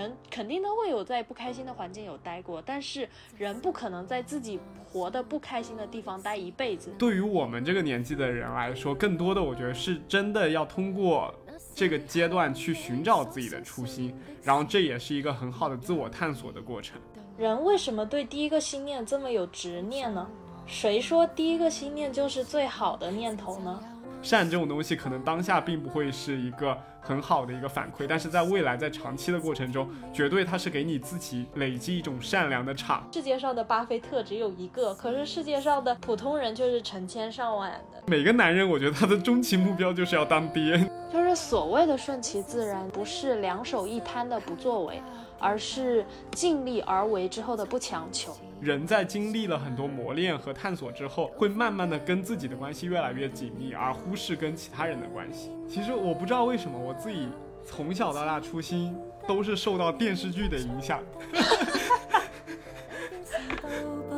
人肯定都会有在不开心的环境有待过，但是人不可能在自己活得不开心的地方待一辈子。对于我们这个年纪的人来说，更多的我觉得是真的要通过这个阶段去寻找自己的初心，然后这也是一个很好的自我探索的过程。人为什么对第一个心念这么有执念呢？谁说第一个心念就是最好的念头呢？善这种东西，可能当下并不会是一个很好的一个反馈，但是在未来，在长期的过程中，绝对它是给你自己累积一种善良的场。世界上的巴菲特只有一个，可是世界上的普通人就是成千上万的。每个男人，我觉得他的终极目标就是要当爹，就是所谓的顺其自然，不是两手一摊的不作为，而是尽力而为之后的不强求。人在经历了很多磨练和探索之后，会慢慢的跟自己的关系越来越紧密，而忽视跟其他人的关系。其实我不知道为什么，我自己从小到大初心都是受到电视剧的影响。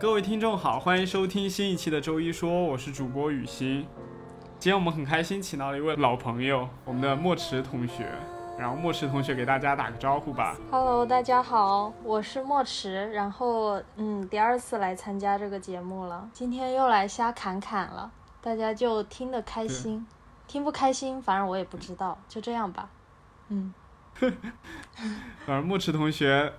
各位听众好，欢迎收听新一期的周一说，我是主播雨欣。今天我们很开心，请到了一位老朋友，我们的莫池同学。然后莫池同学给大家打个招呼吧。Hello，大家好，我是莫池。然后，嗯，第二次来参加这个节目了，今天又来瞎侃侃了，大家就听得开心，听不开心，反正我也不知道，就这样吧。嗯。反正莫池同学。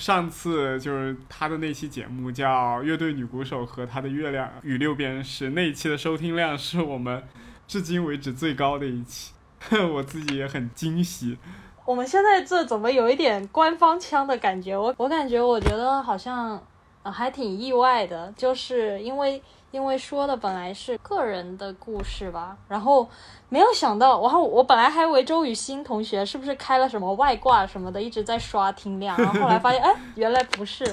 上次就是他的那期节目叫《乐队女鼓手和她的月亮与六便士》，那一期的收听量是我们至今为止最高的一期，我自己也很惊喜。我们现在这怎么有一点官方腔的感觉？我我感觉，我觉得好像还挺意外的，就是因为。因为说的本来是个人的故事吧，然后没有想到，然后我本来还以为周雨欣同学是不是开了什么外挂什么的，一直在刷听量，然后后来发现，哎，原来不是。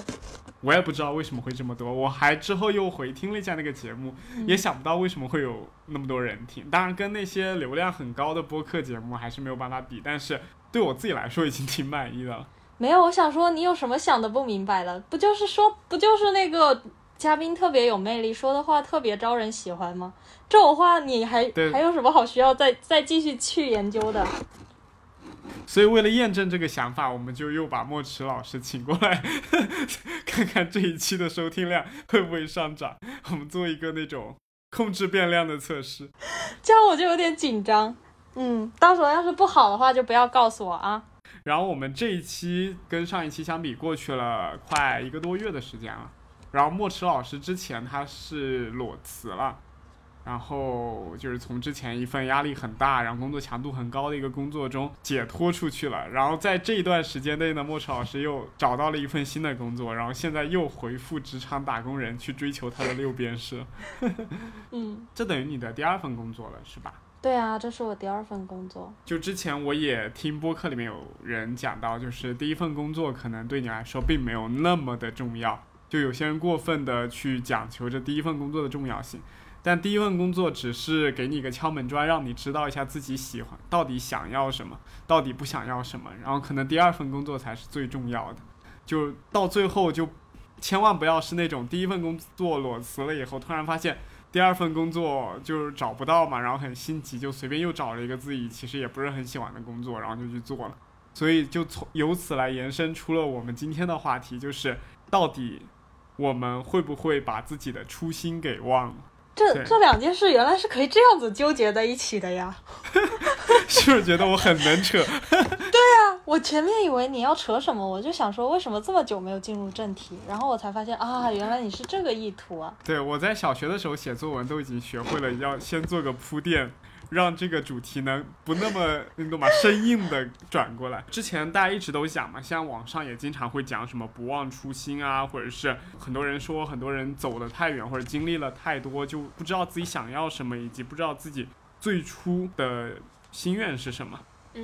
我也不知道为什么会这么多，我还之后又回听了一下那个节目，也想不到为什么会有那么多人听。当然，跟那些流量很高的播客节目还是没有办法比，但是对我自己来说已经挺满意的了。没有，我想说，你有什么想的不明白的？不就是说，不就是那个？嘉宾特别有魅力，说的话特别招人喜欢吗？这种话你还还有什么好需要再再继续去研究的？所以为了验证这个想法，我们就又把莫池老师请过来，看看这一期的收听量会不会上涨。我们做一个那种控制变量的测试。这样我就有点紧张。嗯，到时候要是不好的话，就不要告诉我啊。然后我们这一期跟上一期相比，过去了快一个多月的时间了。然后莫池老师之前他是裸辞了，然后就是从之前一份压力很大，然后工作强度很高的一个工作中解脱出去了。然后在这一段时间内呢，莫池老师又找到了一份新的工作，然后现在又回复职场打工人去追求他的六边式。嗯，这等于你的第二份工作了，是吧？对啊，这是我第二份工作。就之前我也听播客里面有人讲到，就是第一份工作可能对你来说并没有那么的重要。就有些人过分的去讲求着第一份工作的重要性，但第一份工作只是给你一个敲门砖，让你知道一下自己喜欢到底想要什么，到底不想要什么，然后可能第二份工作才是最重要的。就到最后就千万不要是那种第一份工作裸辞了以后，突然发现第二份工作就是找不到嘛，然后很心急，就随便又找了一个自己其实也不是很喜欢的工作，然后就去做了。所以就从由此来延伸出了我们今天的话题，就是到底。我们会不会把自己的初心给忘了？这这两件事原来是可以这样子纠结在一起的呀！是不是觉得我很能扯？对呀，我前面以为你要扯什么，我就想说为什么这么久没有进入正题，然后我才发现啊，原来你是这个意图啊！对，我在小学的时候写作文都已经学会了要先做个铺垫。让这个主题能不那么你懂吗？生硬的转过来。之前大家一直都讲嘛，像网上也经常会讲什么不忘初心啊，或者是很多人说很多人走得太远或者经历了太多，就不知道自己想要什么，以及不知道自己最初的心愿是什么。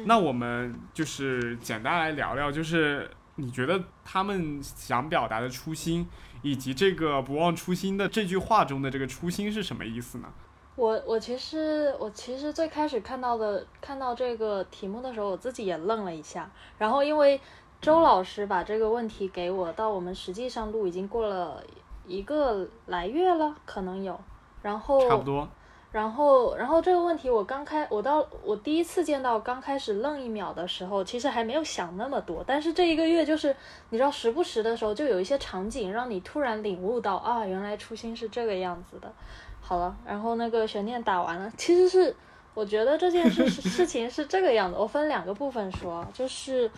那我们就是简单来聊聊，就是你觉得他们想表达的初心，以及这个不忘初心的这句话中的这个初心是什么意思呢？我我其实我其实最开始看到的看到这个题目的时候，我自己也愣了一下。然后因为周老师把这个问题给我，到我们实际上录已经过了一个来月了，可能有。然后差不多。然后，然后这个问题我刚开，我到我第一次见到，刚开始愣一秒的时候，其实还没有想那么多。但是这一个月，就是你知道，时不时的时候就有一些场景让你突然领悟到啊，原来初心是这个样子的。好了，然后那个悬念打完了，其实是我觉得这件事 事情是这个样子。我分两个部分说，就是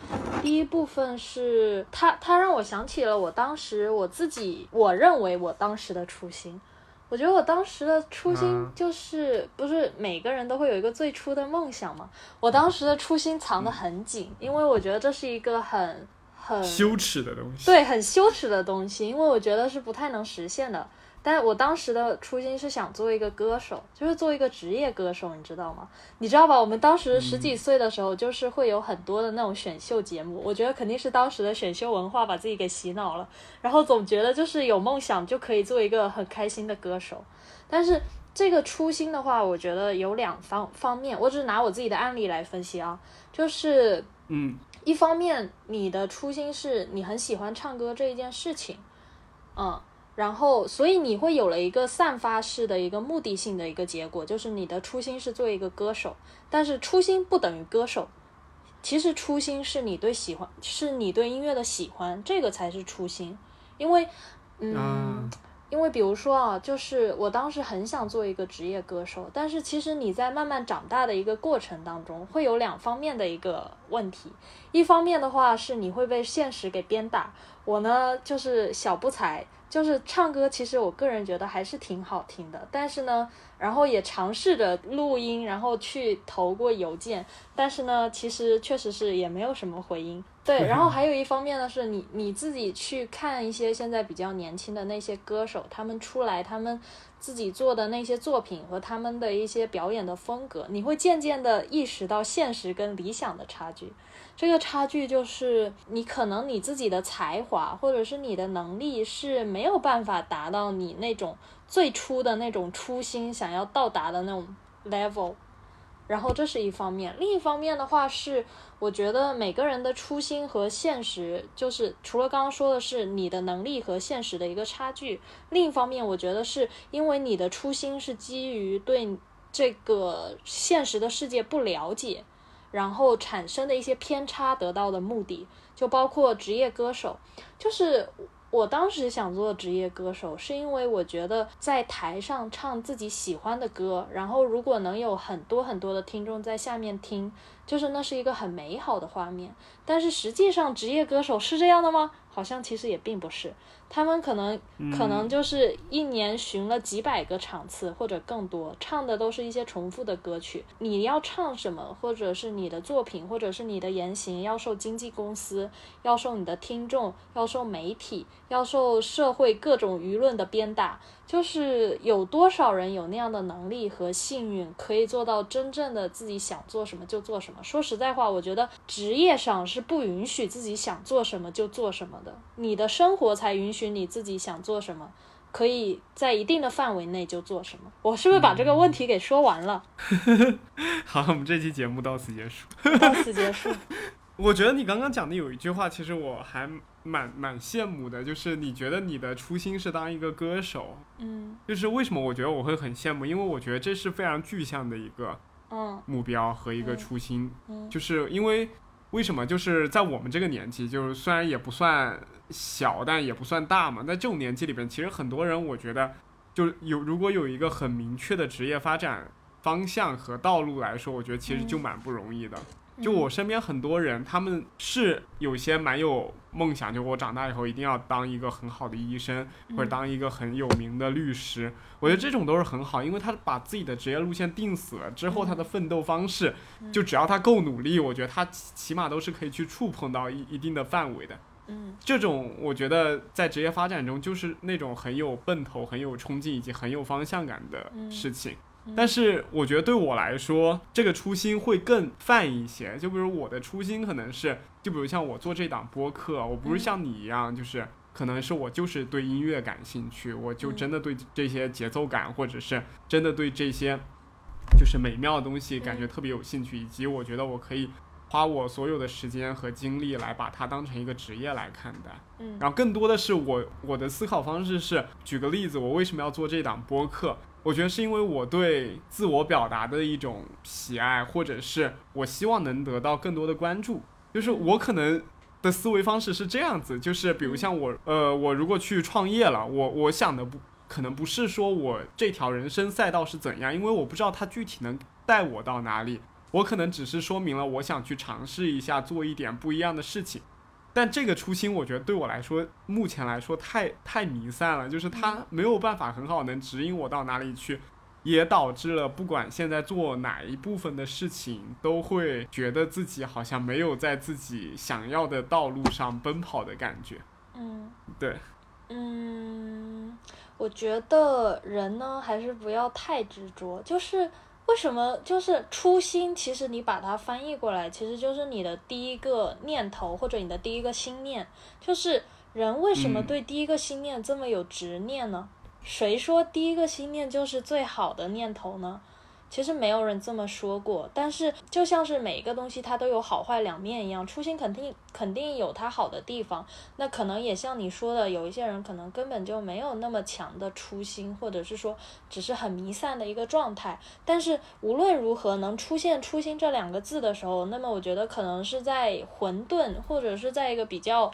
第一部分是他他让我想起了我当时我自己我认为我当时的初心。我觉得我当时的初心就是，不是每个人都会有一个最初的梦想嘛？我当时的初心藏得很紧，因为我觉得这是一个很很羞耻的东西。对，很羞耻的东西，因为我觉得是不太能实现的。但我当时的初心是想做一个歌手，就是做一个职业歌手，你知道吗？你知道吧？我们当时十几岁的时候，就是会有很多的那种选秀节目。我觉得肯定是当时的选秀文化把自己给洗脑了，然后总觉得就是有梦想就可以做一个很开心的歌手。但是这个初心的话，我觉得有两方方面，我只是拿我自己的案例来分析啊，就是嗯，一方面你的初心是你很喜欢唱歌这一件事情，嗯。然后，所以你会有了一个散发式的一个目的性的一个结果，就是你的初心是做一个歌手，但是初心不等于歌手，其实初心是你对喜欢，是你对音乐的喜欢，这个才是初心。因为，嗯，因为比如说啊，就是我当时很想做一个职业歌手，但是其实你在慢慢长大的一个过程当中，会有两方面的一个问题，一方面的话是你会被现实给鞭打，我呢就是小不才。就是唱歌，其实我个人觉得还是挺好听的。但是呢，然后也尝试着录音，然后去投过邮件，但是呢，其实确实是也没有什么回音。对，然后 还有一方面呢，是你你自己去看一些现在比较年轻的那些歌手，他们出来，他们自己做的那些作品和他们的一些表演的风格，你会渐渐的意识到现实跟理想的差距。这个差距就是你可能你自己的才华或者是你的能力是没有办法达到你那种最初的那种初心想要到达的那种 level，然后这是一方面，另一方面的话是我觉得每个人的初心和现实就是除了刚刚说的是你的能力和现实的一个差距，另一方面我觉得是因为你的初心是基于对这个现实的世界不了解。然后产生的一些偏差得到的目的，就包括职业歌手。就是我当时想做职业歌手，是因为我觉得在台上唱自己喜欢的歌，然后如果能有很多很多的听众在下面听，就是那是一个很美好的画面。但是实际上，职业歌手是这样的吗？好像其实也并不是。他们可能可能就是一年巡了几百个场次或者更多，唱的都是一些重复的歌曲。你要唱什么，或者是你的作品，或者是你的言行，要受经纪公司，要受你的听众，要受媒体，要受社会各种舆论的鞭打。就是有多少人有那样的能力和幸运，可以做到真正的自己想做什么就做什么？说实在话，我觉得职业上是不允许自己想做什么就做什么的，你的生活才允许你自己想做什么，可以在一定的范围内就做什么。我是不是把这个问题给说完了？好，我们这期节目到此结束。到此结束。我觉得你刚刚讲的有一句话，其实我还。蛮蛮羡慕的，就是你觉得你的初心是当一个歌手，嗯，就是为什么我觉得我会很羡慕，因为我觉得这是非常具象的一个，嗯，目标和一个初心，嗯，就是因为为什么就是在我们这个年纪，就是虽然也不算小，但也不算大嘛，在这种年纪里边，其实很多人我觉得就有如果有一个很明确的职业发展方向和道路来说，我觉得其实就蛮不容易的。就我身边很多人，他们是有些蛮有梦想，就我长大以后一定要当一个很好的医生，或者当一个很有名的律师。我觉得这种都是很好，因为他把自己的职业路线定死了之后，他的奋斗方式，就只要他够努力，我觉得他起码都是可以去触碰到一一定的范围的。嗯，这种我觉得在职业发展中，就是那种很有奔头、很有冲劲以及很有方向感的事情。但是我觉得对我来说，这个初心会更泛一些。就比如我的初心可能是，就比如像我做这档播客，我不是像你一样，就是可能是我就是对音乐感兴趣，我就真的对这些节奏感，或者是真的对这些就是美妙的东西感觉特别有兴趣，以及我觉得我可以花我所有的时间和精力来把它当成一个职业来看待。嗯然后更多的是我我的思考方式是，举个例子，我为什么要做这档播客？我觉得是因为我对自我表达的一种喜爱，或者是我希望能得到更多的关注。就是我可能的思维方式是这样子，就是比如像我，呃，我如果去创业了，我我想的不可能不是说我这条人生赛道是怎样，因为我不知道它具体能带我到哪里。我可能只是说明了我想去尝试一下做一点不一样的事情。但这个初心，我觉得对我来说，目前来说太太弥散了，就是它没有办法很好能指引我到哪里去，也导致了不管现在做哪一部分的事情，都会觉得自己好像没有在自己想要的道路上奔跑的感觉。嗯对，嗯，我觉得人呢还是不要太执着，就是。为什么就是初心？其实你把它翻译过来，其实就是你的第一个念头或者你的第一个心念。就是人为什么嗯对第一个心念这么有执念呢？谁说第一个心念就是最好的念头呢？其实没有人这么说过，但是就像是每一个东西它都有好坏两面一样，初心肯定肯定有它好的地方。那可能也像你说的，有一些人可能根本就没有那么强的初心，或者是说只是很弥散的一个状态。但是无论如何能出现“初心”这两个字的时候，那么我觉得可能是在混沌，或者是在一个比较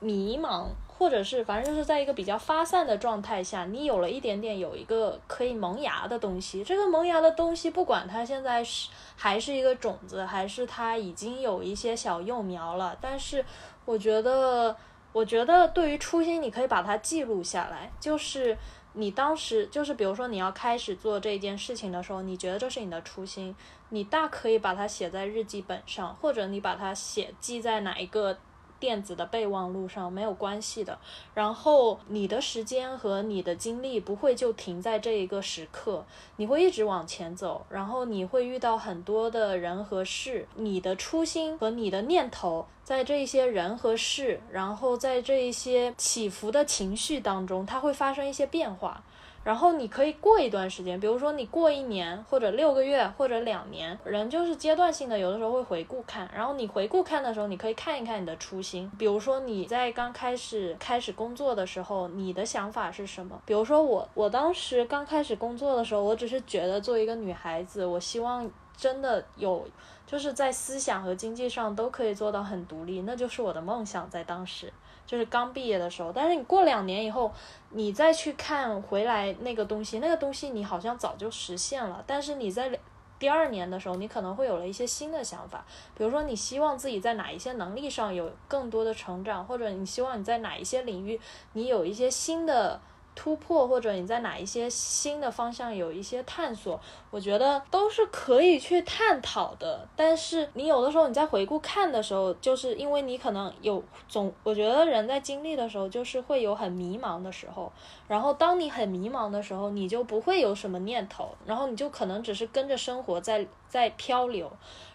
迷茫，或者是反正就是在一个比较发散的状态下，你有了一点点有一个可以萌芽的东西。这个萌芽的东西，不管它现在是还是一个种子，还是它已经有一些小幼苗了，但是我觉得，我觉得对于初心，你可以把它记录下来，就是。你当时就是，比如说你要开始做这件事情的时候，你觉得这是你的初心，你大可以把它写在日记本上，或者你把它写记在哪一个电子的备忘录上，没有关系的。然后你的时间和你的精力不会就停在这一个时刻，你会一直往前走，然后你会遇到很多的人和事，你的初心和你的念头。在这一些人和事，然后在这一些起伏的情绪当中，它会发生一些变化。然后你可以过一段时间，比如说你过一年或者六个月或者两年，人就是阶段性的，有的时候会回顾看。然后你回顾看的时候，你可以看一看你的初心。比如说你在刚开始开始工作的时候，你的想法是什么？比如说我，我当时刚开始工作的时候，我只是觉得作为一个女孩子，我希望真的有。就是在思想和经济上都可以做到很独立，那就是我的梦想。在当时，就是刚毕业的时候。但是你过两年以后，你再去看回来那个东西，那个东西你好像早就实现了。但是你在第二年的时候，你可能会有了一些新的想法，比如说你希望自己在哪一些能力上有更多的成长，或者你希望你在哪一些领域你有一些新的。突破，或者你在哪一些新的方向有一些探索，我觉得都是可以去探讨的。但是你有的时候你在回顾看的时候，就是因为你可能有总，我觉得人在经历的时候就是会有很迷茫的时候。然后当你很迷茫的时候，你就不会有什么念头，然后你就可能只是跟着生活在在漂流。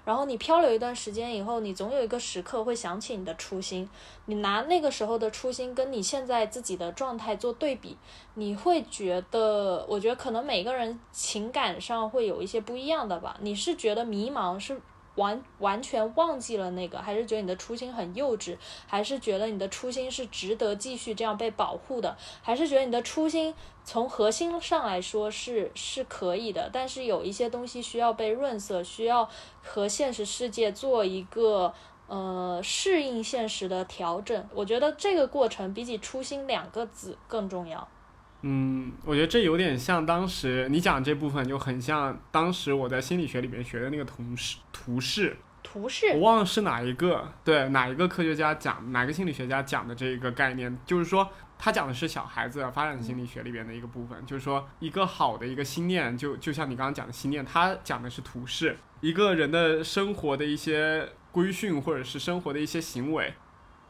然后你漂流一段时间以后，你总有一个时刻会想起你的初心。你拿那个时候的初心跟你现在自己的状态做对比，你会觉得，我觉得可能每个人情感上会有一些不一样的吧。你是觉得迷茫，是完完全忘记了那个，还是觉得你的初心很幼稚，还是觉得你的初心是值得继续这样被保护的，还是觉得你的初心从核心上来说是是可以的，但是有一些东西需要被润色，需要和现实世界做一个呃适应现实的调整。我觉得这个过程比起初心两个字更重要。嗯，我觉得这有点像当时你讲这部分，就很像当时我在心理学里面学的那个同事图示。图示我忘了是哪一个，对哪一个科学家讲，哪个心理学家讲的这个概念，就是说他讲的是小孩子发展心理学里边的一个部分，就是说一个好的一个心念，就就像你刚刚讲的心念，他讲的是图示，一个人的生活的一些规训或者是生活的一些行为。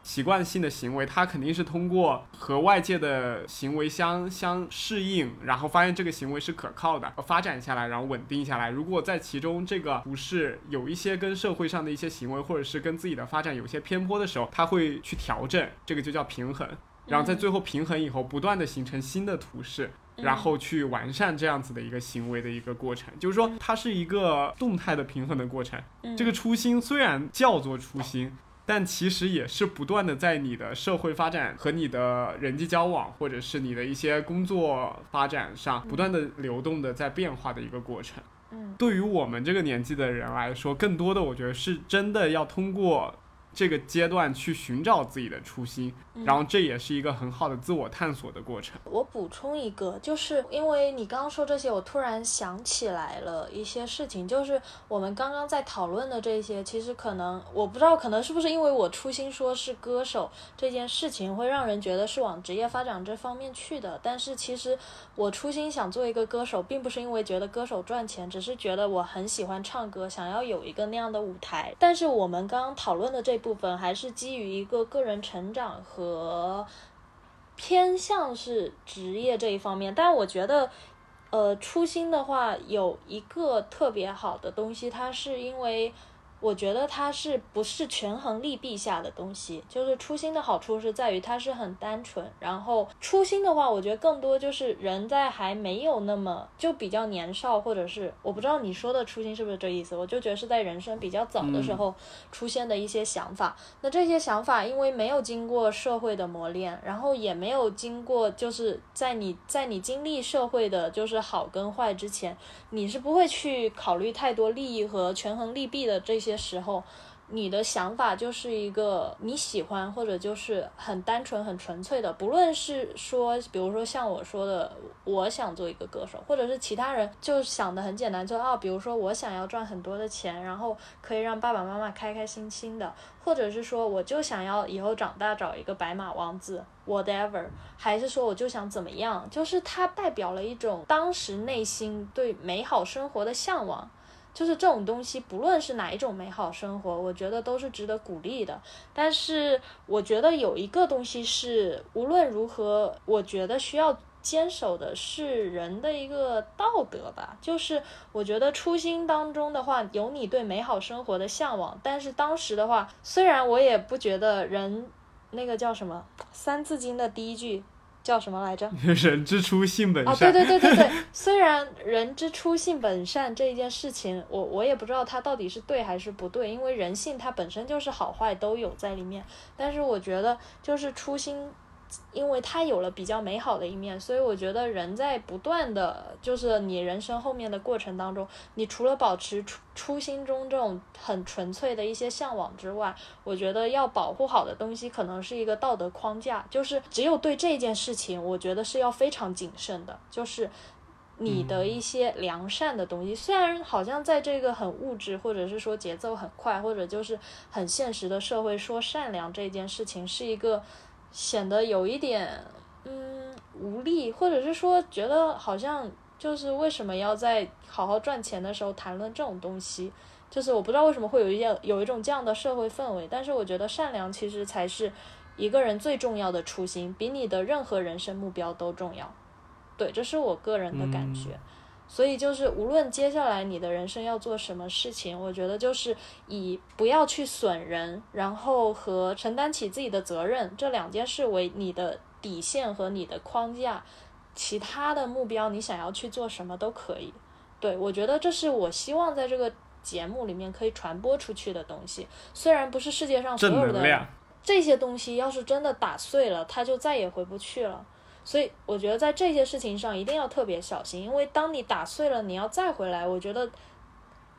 习惯性的行为，他肯定是通过和外界的行为相相适应，然后发现这个行为是可靠的，发展下来，然后稳定下来。如果在其中这个不是有一些跟社会上的一些行为，或者是跟自己的发展有些偏颇的时候，他会去调整，这个就叫平衡。然后在最后平衡以后，不断的形成新的图式。然后去完善这样子的一个行为的一个过程，就是说它是一个动态的平衡的过程。这个初心虽然叫做初心，但其实也是不断的在你的社会发展和你的人际交往，或者是你的一些工作发展上，不断的流动的在变化的一个过程。嗯，对于我们这个年纪的人来说，更多的我觉得是真的要通过。这个阶段去寻找自己的初心，然后这也是一个很好的自我探索的过程。我补充一个，就是因为你刚刚说这些，我突然想起来了一些事情，就是我们刚刚在讨论的这些，其实可能我不知道，可能是不是因为我初心说是歌手这件事情，会让人觉得是往职业发展这方面去的。但是其实我初心想做一个歌手，并不是因为觉得歌手赚钱，只是觉得我很喜欢唱歌，想要有一个那样的舞台。但是我们刚刚讨论的这部部分还是基于一个个人成长和偏向是职业这一方面，但我觉得，呃，初心的话有一个特别好的东西，它是因为。我觉得它是不是权衡利弊下的东西？就是初心的好处是在于它是很单纯。然后初心的话，我觉得更多就是人在还没有那么就比较年少，或者是我不知道你说的初心是不是这意思？我就觉得是在人生比较早的时候出现的一些想法。那这些想法因为没有经过社会的磨练，然后也没有经过就是在你在你经历社会的就是好跟坏之前，你是不会去考虑太多利益和权衡利弊的这些。些时候，你的想法就是一个你喜欢或者就是很单纯、很纯粹的。不论是说，比如说像我说的，我想做一个歌手，或者是其他人就想的很简单，就啊，比如说我想要赚很多的钱，然后可以让爸爸妈妈开开心心的，或者是说我就想要以后长大找一个白马王子，whatever，还是说我就想怎么样，就是它代表了一种当时内心对美好生活的向往。就是这种东西，不论是哪一种美好生活，我觉得都是值得鼓励的。但是，我觉得有一个东西是无论如何，我觉得需要坚守的是人的一个道德吧。就是我觉得初心当中的话，有你对美好生活的向往，但是当时的话，虽然我也不觉得人那个叫什么《三字经》的第一句。叫什么来着？人之初，性本善。啊，对对对对对。虽然人之初性本善这一件事情，我我也不知道它到底是对还是不对，因为人性它本身就是好坏都有在里面。但是我觉得，就是初心。因为它有了比较美好的一面，所以我觉得人在不断的就是你人生后面的过程当中，你除了保持初初心中这种很纯粹的一些向往之外，我觉得要保护好的东西可能是一个道德框架，就是只有对这件事情，我觉得是要非常谨慎的，就是你的一些良善的东西，虽然好像在这个很物质或者是说节奏很快或者就是很现实的社会，说善良这件事情是一个。显得有一点，嗯，无力，或者是说觉得好像就是为什么要在好好赚钱的时候谈论这种东西？就是我不知道为什么会有一件有一种这样的社会氛围。但是我觉得善良其实才是一个人最重要的初心，比你的任何人生目标都重要。对，这是我个人的感觉。所以就是，无论接下来你的人生要做什么事情，我觉得就是以不要去损人，然后和承担起自己的责任这两件事为你的底线和你的框架。其他的目标，你想要去做什么都可以。对我觉得这是我希望在这个节目里面可以传播出去的东西。虽然不是世界上所有的这些东西，要是真的打碎了，它就再也回不去了。所以我觉得在这些事情上一定要特别小心，因为当你打碎了，你要再回来，我觉得，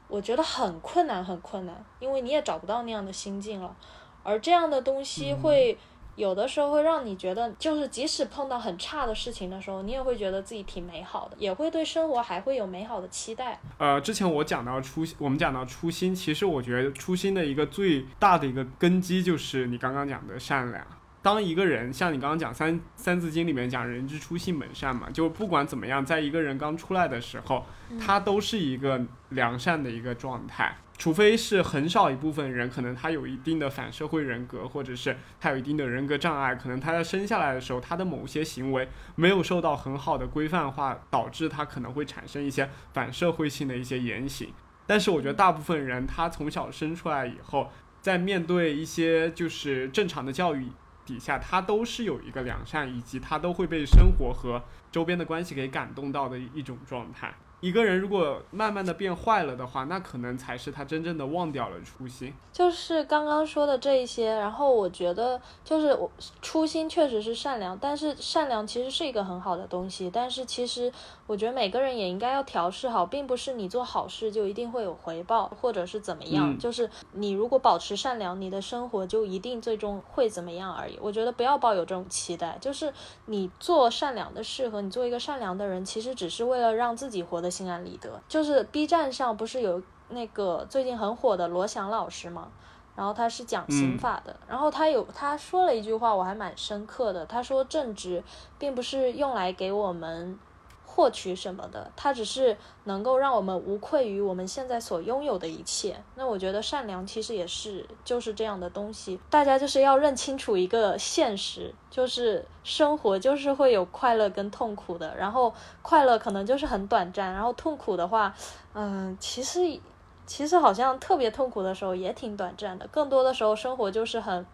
我觉得很困难，很困难，因为你也找不到那样的心境了。而这样的东西会有的时候会让你觉得，就是即使碰到很差的事情的时候，你也会觉得自己挺美好的，也会对生活还会有美好的期待。呃，之前我讲到初，我们讲到初心，其实我觉得初心的一个最大的一个根基就是你刚刚讲的善良。当一个人像你刚刚讲《三三字经》里面讲“人之初，性本善”嘛，就不管怎么样，在一个人刚出来的时候，他都是一个良善的一个状态。除非是很少一部分人，可能他有一定的反社会人格，或者是他有一定的人格障碍，可能他在生下来的时候，他的某些行为没有受到很好的规范化，导致他可能会产生一些反社会性的一些言行。但是我觉得大部分人，他从小生出来以后，在面对一些就是正常的教育。底下，他都是有一个良善，以及他都会被生活和周边的关系给感动到的一种状态。一个人如果慢慢的变坏了的话，那可能才是他真正的忘掉了初心。就是刚刚说的这一些，然后我觉得就是我初心确实是善良，但是善良其实是一个很好的东西，但是其实我觉得每个人也应该要调试好，并不是你做好事就一定会有回报，或者是怎么样。嗯就是你如果保持善良，你的生活就一定最终会怎么样而已。我觉得不要抱有这种期待，就是你做善良的事和你做一个善良的人，其实只是为了让自己活得心安理得。就是 B 站上不是有那个最近很火的罗翔老师吗？然后他是讲刑法的，然后他有他说了一句话，我还蛮深刻的。他说正直并不是用来给我们获取什么的，它只是能够让我们无愧于我们现在所拥有的一切。那我觉得善良其实也是就是这样的东西，大家就是要认清楚一个现实，就是生活就是会有快乐跟痛苦的，然后快乐可能就是很短暂，然后痛苦的话，嗯，其实其实好像特别痛苦的时候也挺短暂的，更多的时候生活就是很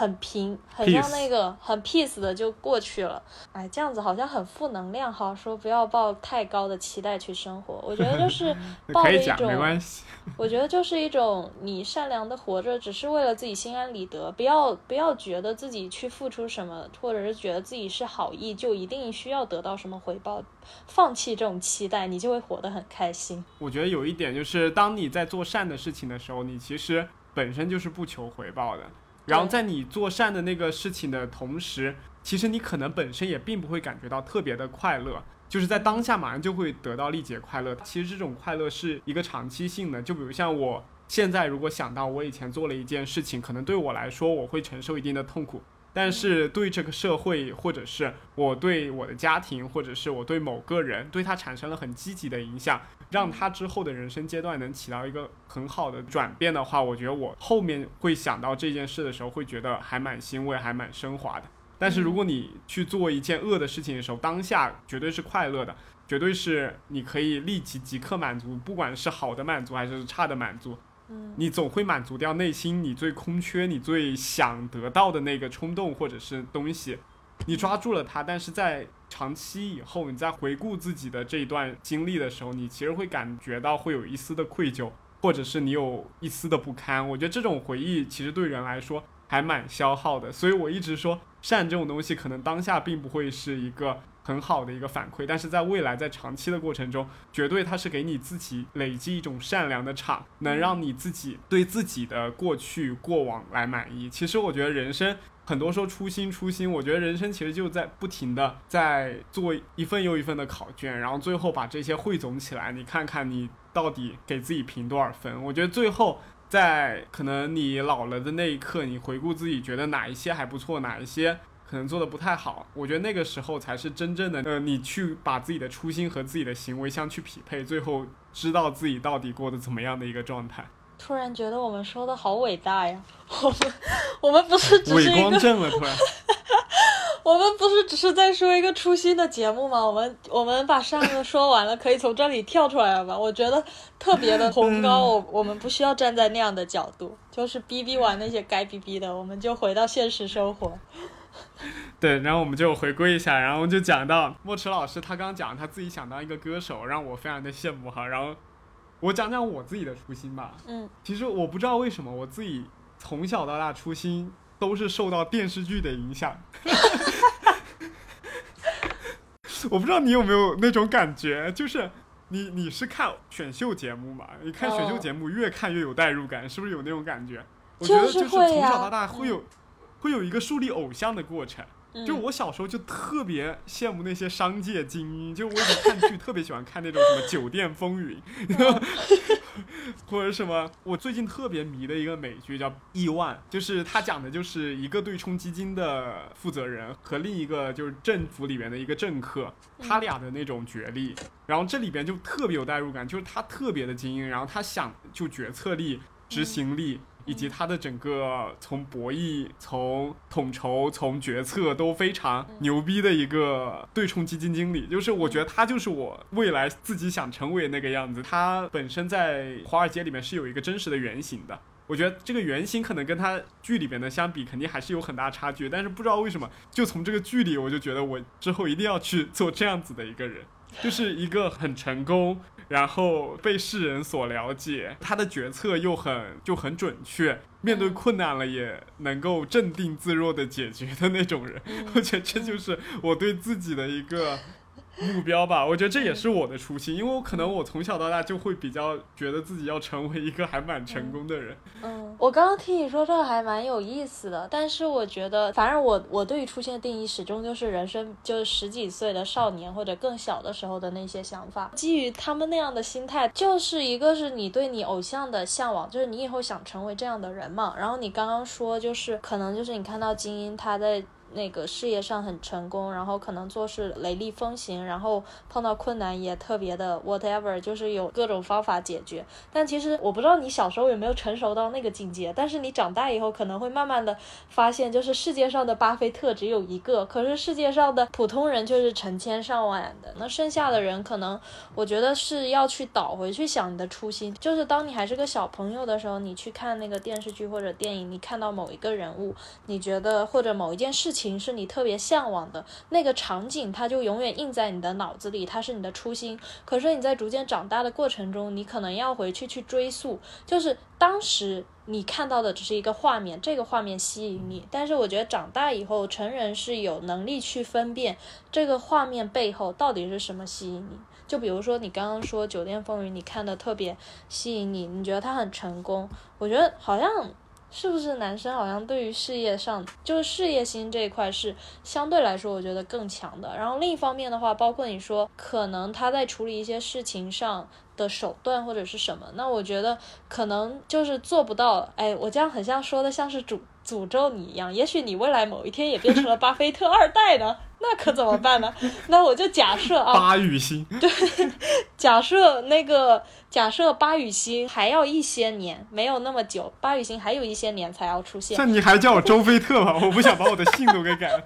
很平，很像那个很 peace 的就过去了。哎，这样子好像很负能量哈，说不要抱太高的期待去生活。我觉得就是 抱一种没关系。我觉得就是一种你善良的活着，只是为了自己心安理得，不要不要觉得自己去付出什么，或者是觉得自己是好意，就一定需要得到什么回报，放弃这种期待，你就会活得很开心。我觉得有一点就是，当你在做善的事情的时候，你其实本身就是不求回报的。然后在你做善的那个事情的同时，其实你可能本身也并不会感觉到特别的快乐，就是在当下马上就会得到立即快乐。其实这种快乐是一个长期性的，就比如像我现在如果想到我以前做了一件事情，可能对我来说我会承受一定的痛苦，但是对这个社会，或者是我对我的家庭，或者是我对某个人，对他产生了很积极的影响，让他之后的人生阶段能起到一个很好的转变的话，我觉得我后面会想到这件事的时候，会觉得还蛮欣慰，还蛮升华的。但是如果你去做一件恶的事情的时候，当下绝对是快乐的，绝对是你可以立即即刻满足，不管是好的满足还是差的满足，嗯你总会满足掉内心你最空缺、你最想得到的那个冲动或者是东西。你抓住了它，但是在长期以后，你在回顾自己的这一段经历的时候，你其实会感觉到会有一丝的愧疚，或者是你有一丝的不堪。我觉得这种回忆其实对人来说还蛮消耗的，所以我一直说善这种东西可能当下并不会是一个很好的一个反馈，但是在未来在长期的过程中，绝对它是给你自己累积一种善良的场，能让你自己对自己的过去过往来满意。其实我觉得人生。很多说初心，初心，我觉得人生其实就在不停的在做一份又一份的考卷，然后最后把这些汇总起来，你看看你到底给自己评多少分。我觉得最后在可能你老了的那一刻，你回顾自己，觉得哪一些还不错，哪一些可能做的不太好，我觉得那个时候才是真正的呃，你去把自己的初心和自己的行为相去匹配，最后知道自己到底过得怎么样的一个状态。突然觉得我们说的好伟大呀！我们我们不是只是一个，光正了，突然。我们不是只是在说一个初心的节目吗？我们我们把上个说完了，可以从这里跳出来了吧？我觉得特别的崇高，我我们不需要站在那样的角度，就是逼逼完那些该逼逼的，我们就回到现实生活。对，然后我们就回归一下，然后就讲到莫池老师，他刚讲他自己想当一个歌手，让我非常的羡慕哈。然后我讲讲我自己的初心吧。嗯，其实我不知道为什么我自己从小到大初心都是受到电视剧的影响。我不知道你有没有那种感觉，就是你你是看选秀节目嘛？你看选秀哦节目越看越有代入感，是不是有那种感觉？我觉得就是从小到大会有、会有一个树立偶像的过程。嗯就我小时候就特别羡慕那些商界精英，就我以前看剧特别喜欢看那种什么《酒店风云》或者什么。我最近特别迷的一个美剧叫《亿万》，就是它讲的就是一个对冲基金的负责人和另一个就是政府里面的一个政客，他俩的那种角力。然后这里边就特别有代入感，就是他特别的精英，然后他想就决策力、执行力。以及他的整个从博弈、从统筹、从决策都非常牛逼的一个对冲基金经理，就是我觉得他就是我未来自己想成为的那个样子。他本身在华尔街里面是有一个真实的原型的。我觉得这个原型可能跟他剧里边的相比，肯定还是有很大差距。但是不知道为什么，就从这个剧里，我就觉得我之后一定要去做这样子的一个人，就是一个很成功，然后被世人所了解，他的决策又很就很准确，面对困难了也能够镇定自若的解决的那种人。我觉得这就是我对自己的一个。目标吧，我觉得这也是我的初心，因为我可能我从小到大就会比较觉得自己要成为一个还蛮成功的人。嗯，我刚刚听你说这个还蛮有意思的，但是我觉得，反正我我对于初心的定义始终就是人生就是十几岁的少年或者更小的时候的那些想法，基于他们那样的心态，就是一个是你对你偶像的向往，就是你以后想成为这样的人嘛。然后你刚刚说就是可能就是你看到精英他在。那个事业上很成功，然后可能做事雷厉风行，然后碰到困难也特别的 whatever，就是有各种方法解决。但其实我不知道你小时候有没有成熟到那个境界，但是你长大以后可能会慢慢的发现，就是世界上的巴菲特只有一个，可是世界上的普通人就是成千上万的。那剩下的人可能，我觉得是要去倒回去想你的初心，就是当你还是个小朋友的时候，你去看那个电视剧或者电影，你看到某一个人物，你觉得或者某一件事情。情是你特别向往的那个场景，它就永远印在你的脑子里，它是你的初心。可是你在逐渐长大的过程中，你可能要回去去追溯，就是当时你看到的只是一个画面，这个画面吸引你。但是我觉得长大以后，成人是有能力去分辨这个画面背后到底是什么吸引你。就比如说你刚刚说《酒店风云》，你看的特别吸引你，你觉得它很成功，我觉得好像。是不是男生好像对于事业上就是事业心这一块是相对来说我觉得更强的。然后另一方面的话，包括你说可能他在处理一些事情上的手段或者是什么，那我觉得可能就是做不到。哎，我这样很像说的像是诅诅咒你一样。也许你未来某一天也变成了巴菲特二代呢，那可怎么办呢？那我就假设啊，巴雨星对，假设那个。假设巴雨星还要一些年，没有那么久，巴雨星还有一些年才要出现。那你还叫我周菲特吧？我不想把我的姓都给改了。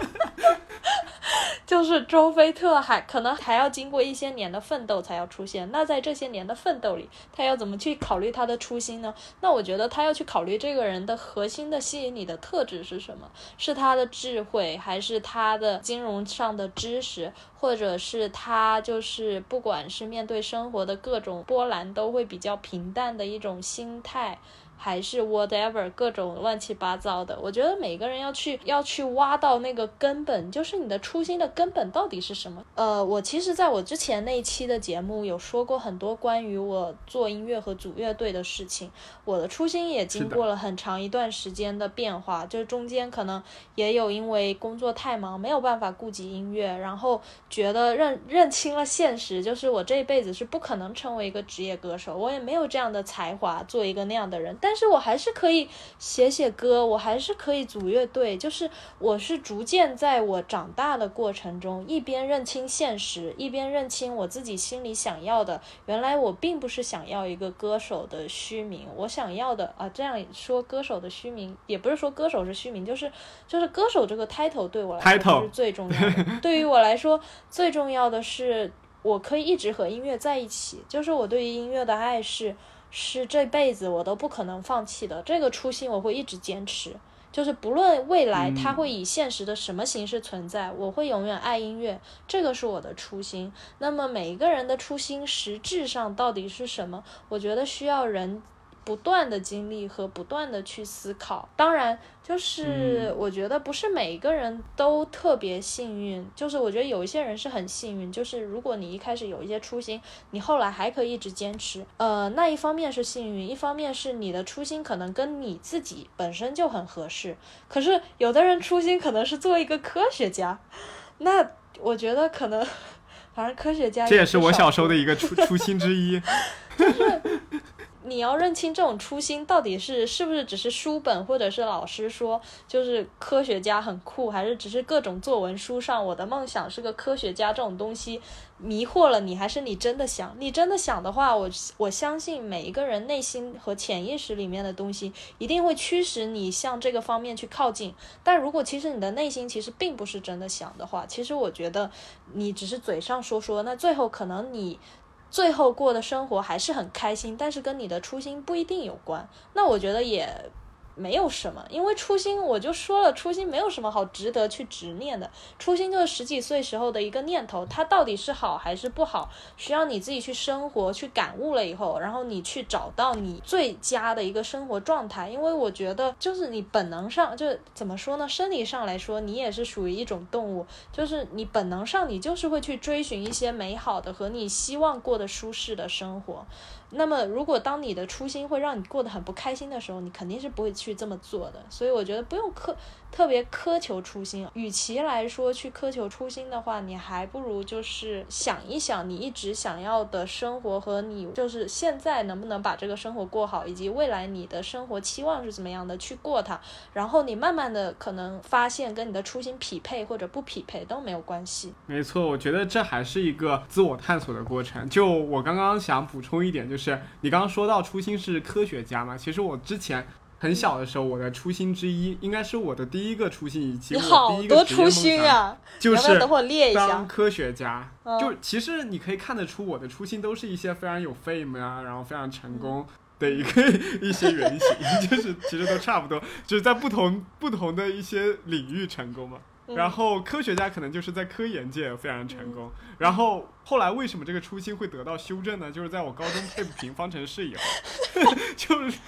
就是周菲特还可能还要经过一些年的奋斗才要出现。那在这些年的奋斗里，他要怎么去考虑他的初心呢？那我觉得他要去考虑这个人的核心的吸引你的特质是什么？是他的智慧，还是他的金融上的知识，或者是他就是不管是面对生活的各种波澜都会比较平淡的一种心态。还是 whatever 各种乱七八糟的，我觉得每个人要去要去挖到那个根本，就是你的初心的根本到底是什么？呃，我其实在我之前那一期的节目有说过很多关于我做音乐和组乐队的事情，我的初心也经过了很长一段时间的变化，就是中间可能也有因为工作太忙没有办法顾及音乐，然后觉得认认清了现实，就是我这一辈子是不可能成为一个职业歌手，我也没有这样的才华做一个那样的人，但。但是我还是可以写写歌，我还是可以组乐队。就是我是逐渐在我长大的过程中，一边认清现实，一边认清我自己心里想要的。原来我并不是想要一个歌手的虚名，我想要的啊，这样说歌手的虚名，也不是说歌手是虚名，就是就是歌手这个 title 对我来说是最重要的。对于我来说，最重要的是我可以一直和音乐在一起。就是我对于音乐的爱是。是这辈子我都不可能放弃的这个初心，我会一直坚持。就是不论未来它会以现实的什么形式存在，我会永远爱音乐，这个是我的初心。那么每一个人的初心实质上到底是什么？我觉得需要人。不断的经历和不断的去思考，当然就是我觉得不是每一个人都特别幸运，就是我觉得有一些人是很幸运，就是如果你一开始有一些初心，你后来还可以一直坚持，呃，那一方面是幸运，一方面是你的初心可能跟你自己本身就很合适。可是有的人初心可能是做一个科学家，那我觉得可能 反正科学家这也是我小时候的一个初初心之一，就是。你要认清这种初心到底是是不是只是书本或者是老师说就是科学家很酷，还是只是各种作文书上我的梦想是个科学家这种东西迷惑了你，还是你真的想？你真的想的话，我我相信每一个人内心和潜意识里面的东西一定会驱使你向这个方面去靠近。但如果其实你的内心其实并不是真的想的话，其实我觉得你只是嘴上说说，那最后可能你。最后过的生活还是很开心，但是跟你的初心不一定有关。那我觉得也。没有什么，因为初心我就说了，初心没有什么好值得去执念的。初心就是十几岁时候的一个念头，它到底是好还是不好，需要你自己去生活、去感悟了以后，然后你去找到你最佳的一个生活状态。因为我觉得，就是你本能上，就怎么说呢？生理上来说，你也是属于一种动物，就是你本能上你就是会去追寻一些美好的和你希望过的舒适的生活。那么，如果当你的初心会让你过得很不开心的时候，你肯定是不会去这么做的。所以，我觉得不用苛特别苛求初心。与其来说去苛求初心的话，你还不如就是想一想你一直想要的生活和你就是现在能不能把这个生活过好，以及未来你的生活期望是怎么样的去过它。然后你慢慢的可能发现跟你的初心匹配或者不匹配都没有关系。没错，我觉得这还是一个自我探索的过程。就我刚刚想补充一点，就是。你刚刚说到初心是科学家嘛？其实我之前很小的时候，我的初心之一，应该是我的第一个初心，以及我第一个初心啊，就是等会列一下当科学家。就其实你可以看得出，我的初心都是一些非常有 fame 啊，然后非常成功的一个一些原型，就是其实都差不多，就是在不同不同的一些领域成功嘛。然后科学家可能就是在科研界非常成功。然后后来为什么这个初心会得到修正呢？就是在我高中配不平方程式以后，就是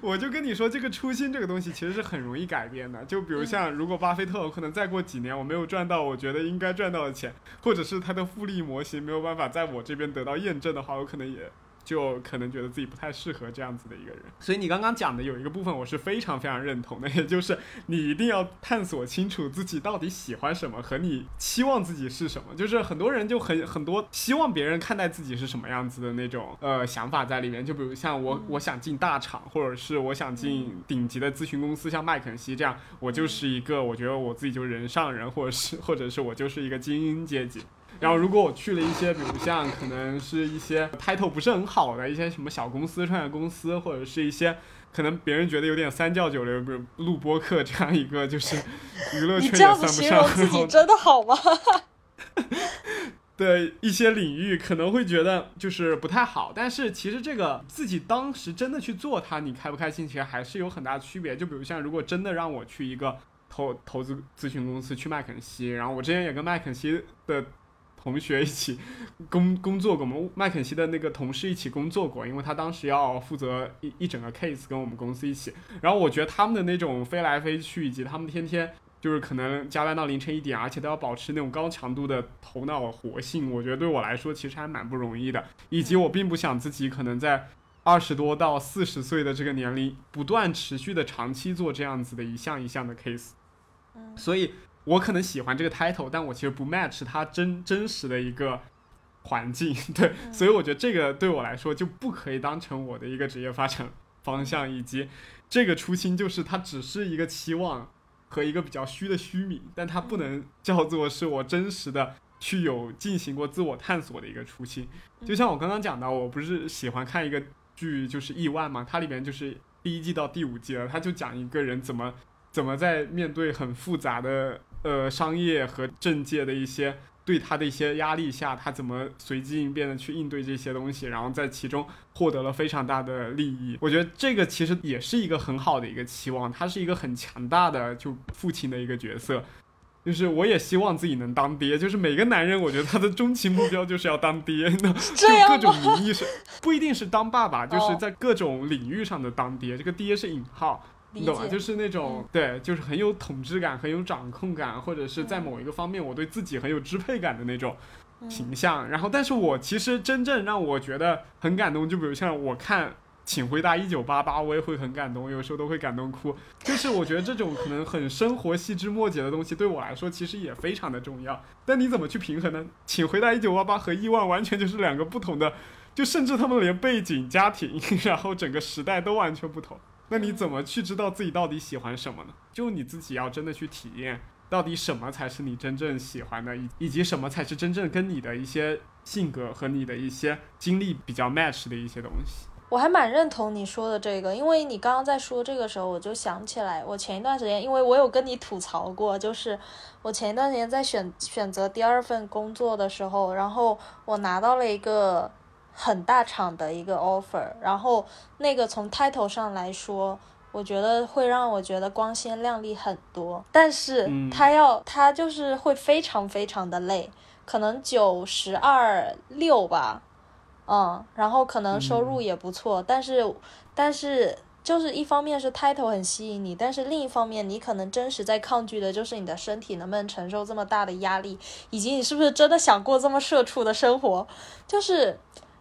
我就跟你说，这个初心这个东西其实是很容易改变的。就比如像如果巴菲特可能再过几年我没有赚到我觉得应该赚到的钱，或者是他的复利模型没有办法在我这边得到验证的话，我可能也。就可能觉得自己不太适合这样子的一个人，所以你刚刚讲的有一个部分我是非常非常认同的，也就是你一定要探索清楚自己到底喜欢什么和你期望自己是什么。就是很多人就很很多希望别人看待自己是什么样子的那种呃想法在里面。就比如像我我想进大厂，或者是我想进顶级的咨询公司，像麦肯锡这样，我就是一个我觉得我自己就人上人，或者是或者是我就是一个精英阶级。然后，如果我去了一些，比如像可能是一些 title 不是很好的一些什么小公司、创业公司，或者是一些可能别人觉得有点三教九流，比如录播客这样一个就是娱乐圈也算不上。形容自己真的好吗？的一些领域可能会觉得就是不太好，但是其实这个自己当时真的去做它，你开不开心，其实还是有很大区别。就比如像如果真的让我去一个投投资咨询公司去麦肯锡，然后我之前也跟麦肯锡的。同学一起 工工作过，我们麦肯锡的那个同事一起工作过，因为他当时要负责一一整个 case 跟我们公司一起。然后我觉得他们的那种飞来飞去，以及他们天天就是可能加班到凌晨一点，而且都要保持那种高强度的头脑活性，我觉得对我来说其实还蛮不容易的。以及我并不想自己可能在二十多到四十岁的这个年龄，不断持续的长期做这样子的一项一项的 case。所以。我可能喜欢这个 title，但我其实不 match 它真真实的一个环境，对，所以我觉得这个对我来说就不可以当成我的一个职业发展方向，以及这个初心就是它只是一个期望和一个比较虚的虚名，但它不能叫做是我真实的去有进行过自我探索的一个初心。就像我刚刚讲的，我不是喜欢看一个剧就是《亿万》嘛，它里面就是第一季到第五季了，它就讲一个人怎么怎么在面对很复杂的。呃，商业和政界的一些对他的一些压力下，他怎么随机应变的去应对这些东西，然后在其中获得了非常大的利益。我觉得这个其实也是一个很好的一个期望，他是一个很强大的就父亲的一个角色。就是我也希望自己能当爹，就是每个男人，我觉得他的终极目标就是要当爹，就各种名义上不一定是当爸爸，就是在各种领域上的当爹。这个爹是引号。你懂吗？就是那种对，就是很有统治感、很有掌控感，或者是在某一个方面我对自己很有支配感的那种形象。然后，但是我其实真正让我觉得很感动，就比如像我看《请回答一九八八》，我也会很感动，有时候都会感动哭。就是我觉得这种可能很生活、细枝末节的东西，对我来说其实也非常的重要。但你怎么去平衡呢？《请回答一九八八》和《亿万》完全就是两个不同的，就甚至他们连背景、家庭，然后整个时代都完全不同。那你怎么去知道自己到底喜欢什么呢？就你自己要真的去体验，到底什么才是你真正喜欢的，以以及什么才是真正跟你的一些性格和你的一些经历比较 match 的一些东西。我还蛮认同你说的这个，因为你刚刚在说这个时候，我就想起来，我前一段时间，因为我有跟你吐槽过，就是我前一段时间在选选择第二份工作的时候，然后我拿到了一个很大厂的一个 offer，然后那个从 title 上来说，我觉得会让我觉得光鲜亮丽很多，但是他要他就是会非常非常的累，可能九十二六吧。嗯，然后可能收入也不错，但是，但是就是一方面是 title 很吸引你，但是另一方面你可能真实在抗拒的就是你的身体能不能承受这么大的压力，以及你是不是真的想过这么社畜的生活，就是，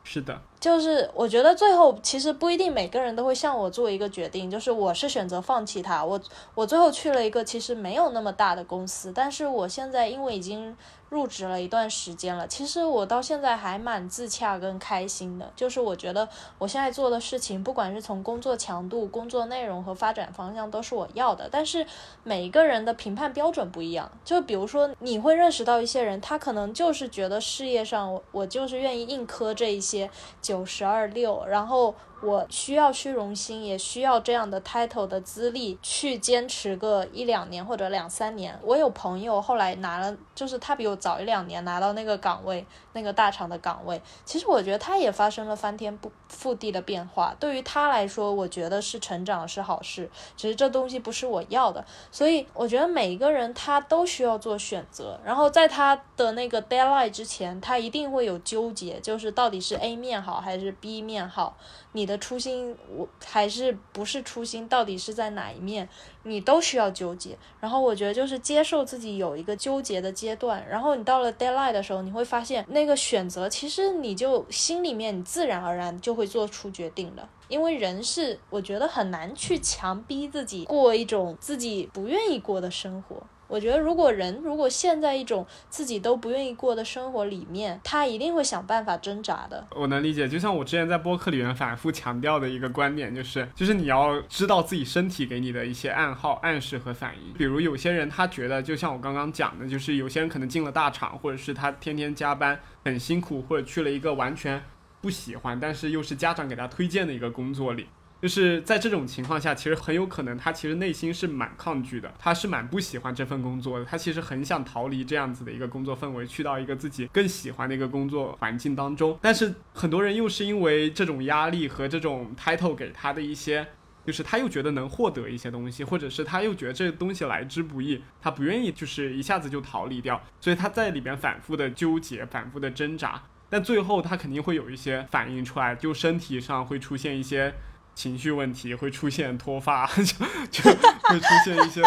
是的。就是我觉得最后其实不一定每个人都会像我做一个决定，就是我是选择放弃它，我我最后去了一个其实没有那么大的公司，但是我现在因为已经入职了一段时间了，其实我到现在还蛮自洽跟开心的，就是我觉得我现在做的事情，不管是从工作强度、工作内容和发展方向都是我要的，但是每一个人的评判标准不一样，就比如说你会认识到一些人，他可能就是觉得事业上我就是愿意硬磕这一些。九十二六，然后。我需要虚荣心，也需要这样的 title 的资历去坚持个一两年或者两三年。我有朋友后来拿了，就是他比我早一两年拿到那个岗位，那个大厂的岗位。其实我觉得他也发生了翻天不覆地的变化。对于他来说，我觉得是成长是好事。只是这东西不是我要的，所以我觉得每一个人他都需要做选择。然后在他的那个 deadline 之前，他一定会有纠结，就是到底是 A 面好还是 B 面好。你的初心，我还是不是初心，到底是在哪一面，你都需要纠结。然后我觉得就是接受自己有一个纠结的阶段，然后你到了 deadline 的时候，你会发现那个选择其实你就心里面你自然而然就会做出决定的，因为人是我觉得很难去强逼自己过一种自己不愿意过的生活。我觉得，如果人如果陷在一种自己都不愿意过的生活里面，他一定会想办法挣扎的。我能理解，就像我之前在播客里面反复强调的一个观点，就是，就是你要知道自己身体给你的一些暗号、暗示和反应。比如有些人他觉得，就像我刚刚讲的，就是有些人可能进了大厂，或者是他天天加班很辛苦，或者去了一个完全不喜欢，但是又是家长给他推荐的一个工作里。就是在这种情况下，其实很有可能他其实内心是蛮抗拒的，他是蛮不喜欢这份工作的，他其实很想逃离这样子的一个工作氛围，去到一个自己更喜欢的一个工作环境当中。但是很多人又是因为这种压力和这种 title 给他的一些，就是他又觉得能获得一些东西，或者是他又觉得这东西来之不易，他不愿意就是一下子就逃离掉，所以他在里边反复的纠结，反复的挣扎，但最后他肯定会有一些反应出来，就身体上会出现一些。情绪问题会出现脱发，就就会出现一些，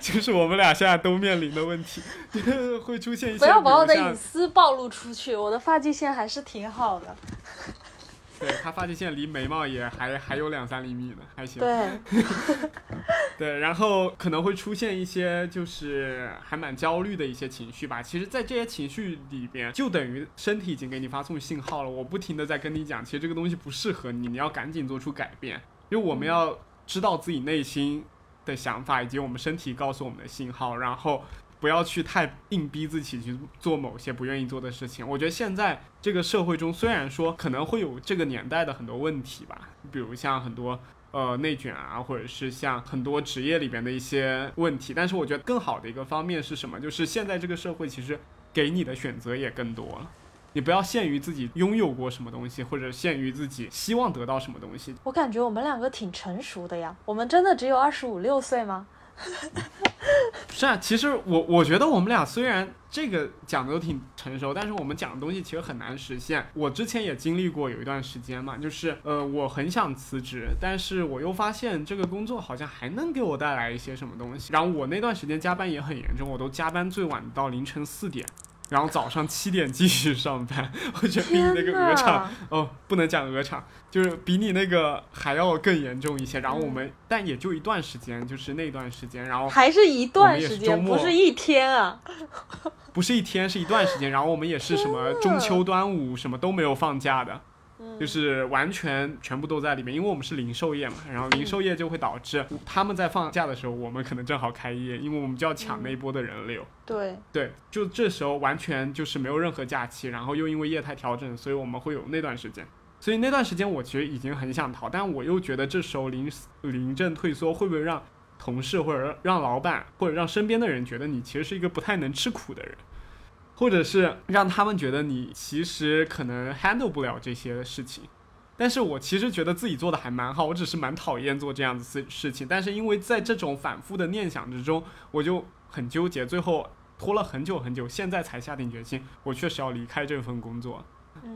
就是我们俩现在都面临的问题，会出现一些。不要把我的隐私暴露出去，我的发际线还是挺好的。对他发际线离眉毛也还还有两三厘米呢，还行。对，对，然后可能会出现一些就是还蛮焦虑的一些情绪吧。其实，在这些情绪里边，就等于身体已经给你发送信号了。我不停的在跟你讲，其实这个东西不适合你，你要赶紧做出改变。因为我们要知道自己内心的想法，以及我们身体告诉我们的信号，然后。不要去太硬逼自己去做某些不愿意做的事情。我觉得现在这个社会中，虽然说可能会有这个年代的很多问题吧，比如像很多呃内卷啊，或者是像很多职业里边的一些问题，但是我觉得更好的一个方面是什么？就是现在这个社会其实给你的选择也更多了。你不要限于自己拥有过什么东西，或者限于自己希望得到什么东西。我感觉我们两个挺成熟的呀。我们真的只有二十五六岁吗？是啊，其实我我觉得我们俩虽然这个讲的都挺成熟，但是我们讲的东西其实很难实现。我之前也经历过有一段时间嘛，就是呃我很想辞职，但是我又发现这个工作好像还能给我带来一些什么东西。然后我那段时间加班也很严重，我都加班最晚到凌晨四点。然后早上七点继续上班，我觉得比你那个鹅厂哦，不能讲鹅厂，就是比你那个还要更严重一些。然后我们，但也就一段时间，就是那段时间，然后还是一段时间，不是一天啊，不是一天，是一段时间。然后我们也是什么中秋、端午什么都没有放假的。就是完全全部都在里面，因为我们是零售业嘛，然后零售业就会导致他们在放假的时候，我们可能正好开业，因为我们就要抢那一波的人流。对。对，就这时候完全就是没有任何假期，然后又因为业态调整，所以我们会有那段时间。所以那段时间我其实已经很想逃，但我又觉得这时候临临阵退缩会不会让同事或者让老板或者让身边的人觉得你其实是一个不太能吃苦的人，或者是让他们觉得你其实可能 handle 不了这些事情。但是我其实觉得自己做的还蛮好，我只是蛮讨厌做这样子事事情。但是因为在这种反复的念想之中，我就很纠结，最后拖了很久很久，现在才下定决心，我确实要离开这份工作。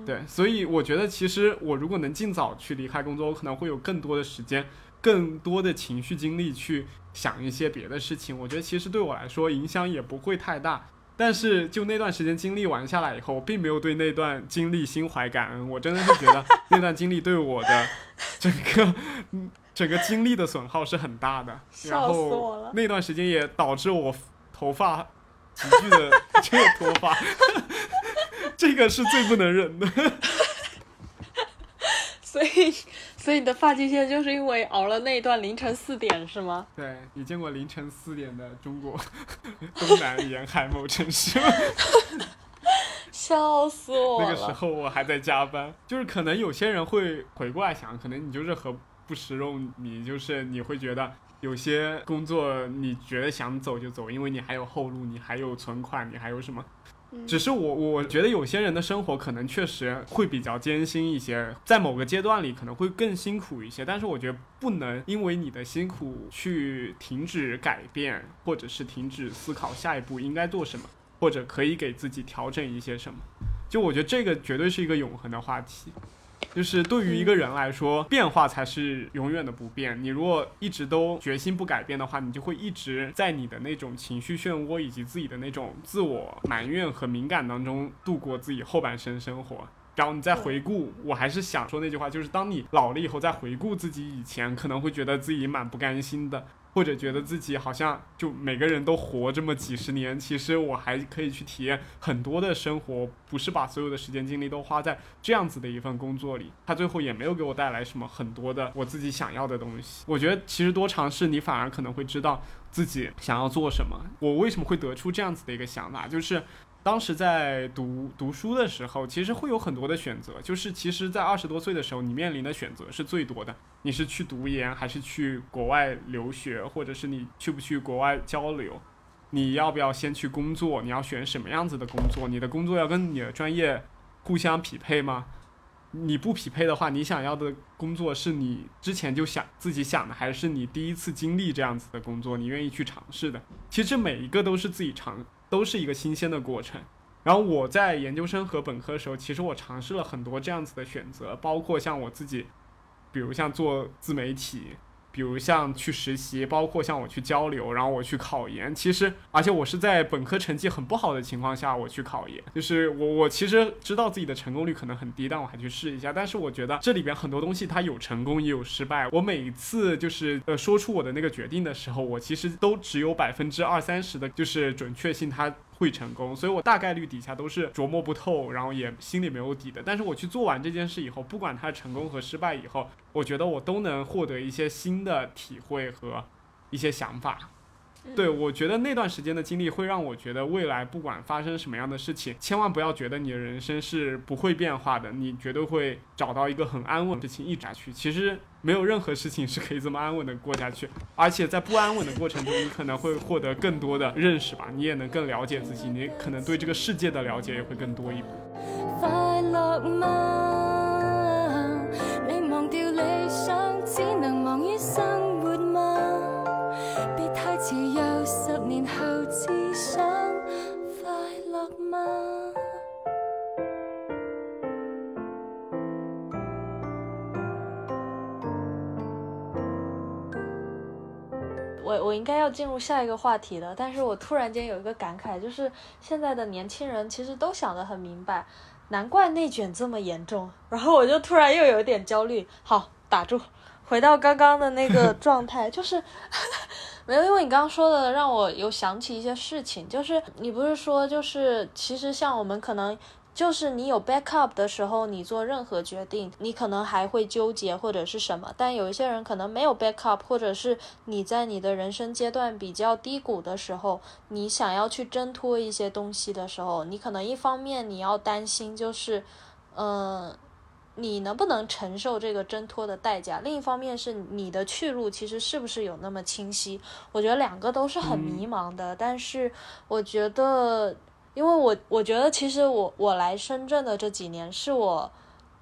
对，所以我觉得其实我如果能尽早去离开工作，我可能会有更多的时间，更多的情绪精力去想一些别的事情。我觉得其实对我来说影响也不会太大。但是就那段时间经历完下来以后，我并没有对那段经历心怀感恩。我真的是觉得那段经历对我的整个整个精力的损耗是很大的。然后那段时间也导致我头发急剧的这个脱发。这个是最不能忍的，所以，所以你的发际线就是因为熬了那一段凌晨四点是吗？对你见过凌晨四点的中国东南沿海某城市吗？笑死我了！那个时候我还在加班，就是可能有些人会回过来想，可能你就是和不食肉，你就是你会觉得有些工作你觉得想走就走，因为你还有后路，你还有存款，你还有什么？只是我我觉得有些人的生活可能确实会比较艰辛一些，在某个阶段里可能会更辛苦一些。但是我觉得不能因为你的辛苦去停止改变，或者是停止思考下一步应该做什么，或者可以给自己调整一些什么。就我觉得这个绝对是一个永恒的话题。就是对于一个人来说，变化才是永远的不变。你如果一直都决心不改变的话，你就会一直在你的那种情绪漩涡以及自己的那种自我埋怨和敏感当中度过自己后半生生活。然后你再回顾，我还是想说那句话，就是当你老了以后再回顾自己以前，可能会觉得自己蛮不甘心的。或者觉得自己好像就每个人都活这么几十年，其实我还可以去体验很多的生活，不是把所有的时间精力都花在这样子的一份工作里。他最后也没有给我带来什么很多的我自己想要的东西。我觉得其实多尝试，你反而可能会知道自己想要做什么。我为什么会得出这样子的一个想法，就是。当时在读读书的时候，其实会有很多的选择。就是其实，在二十多岁的时候，你面临的选择是最多的。你是去读研，还是去国外留学，或者是你去不去国外交流？你要不要先去工作？你要选什么样子的工作？你的工作要跟你的专业互相匹配吗？你不匹配的话，你想要的工作是你之前就想自己想的，还是你第一次经历这样子的工作，你愿意去尝试的？其实每一个都是自己尝。都是一个新鲜的过程。然后我在研究生和本科的时候，其实我尝试了很多这样子的选择，包括像我自己，比如像做自媒体。比如像去实习，包括像我去交流，然后我去考研。其实，而且我是在本科成绩很不好的情况下，我去考研。就是我，我其实知道自己的成功率可能很低，但我还去试一下。但是我觉得这里边很多东西它有成功也有失败。我每次就是呃说出我的那个决定的时候，我其实都只有百分之二三十的就是准确性，它。会成功，所以我大概率底下都是琢磨不透，然后也心里没有底的。但是我去做完这件事以后，不管它成功和失败以后，我觉得我都能获得一些新的体会和一些想法。对，我觉得那段时间的经历会让我觉得未来不管发生什么样的事情，千万不要觉得你的人生是不会变化的，你绝对会找到一个很安稳的事情一直下去。其实没有任何事情是可以这么安稳的过下去，而且在不安稳的过程中，你可能会获得更多的认识吧，你也能更了解自己，你可能对这个世界的了解也会更多一步。快乐吗？你忘掉理想，只能忙于生活吗？别太迟，又十年后只想快乐吗？我我应该要进入下一个话题了，但是我突然间有一个感慨，就是现在的年轻人其实都想得很明白，难怪内卷这么严重。然后我就突然又有点焦虑。好，打住，回到刚刚的那个 状态，就是。没有，因为你刚刚说的让我有想起一些事情，就是你不是说，就是其实像我们可能，就是你有 backup 的时候，你做任何决定，你可能还会纠结或者是什么，但有一些人可能没有 backup，或者是你在你的人生阶段比较低谷的时候，你想要去挣脱一些东西的时候，你可能一方面你要担心，就是，嗯。你能不能承受这个挣脱的代价？另一方面是你的去路其实是不是有那么清晰？我觉得两个都是很迷茫的。但是我觉得，因为我我觉得其实我我来深圳的这几年是我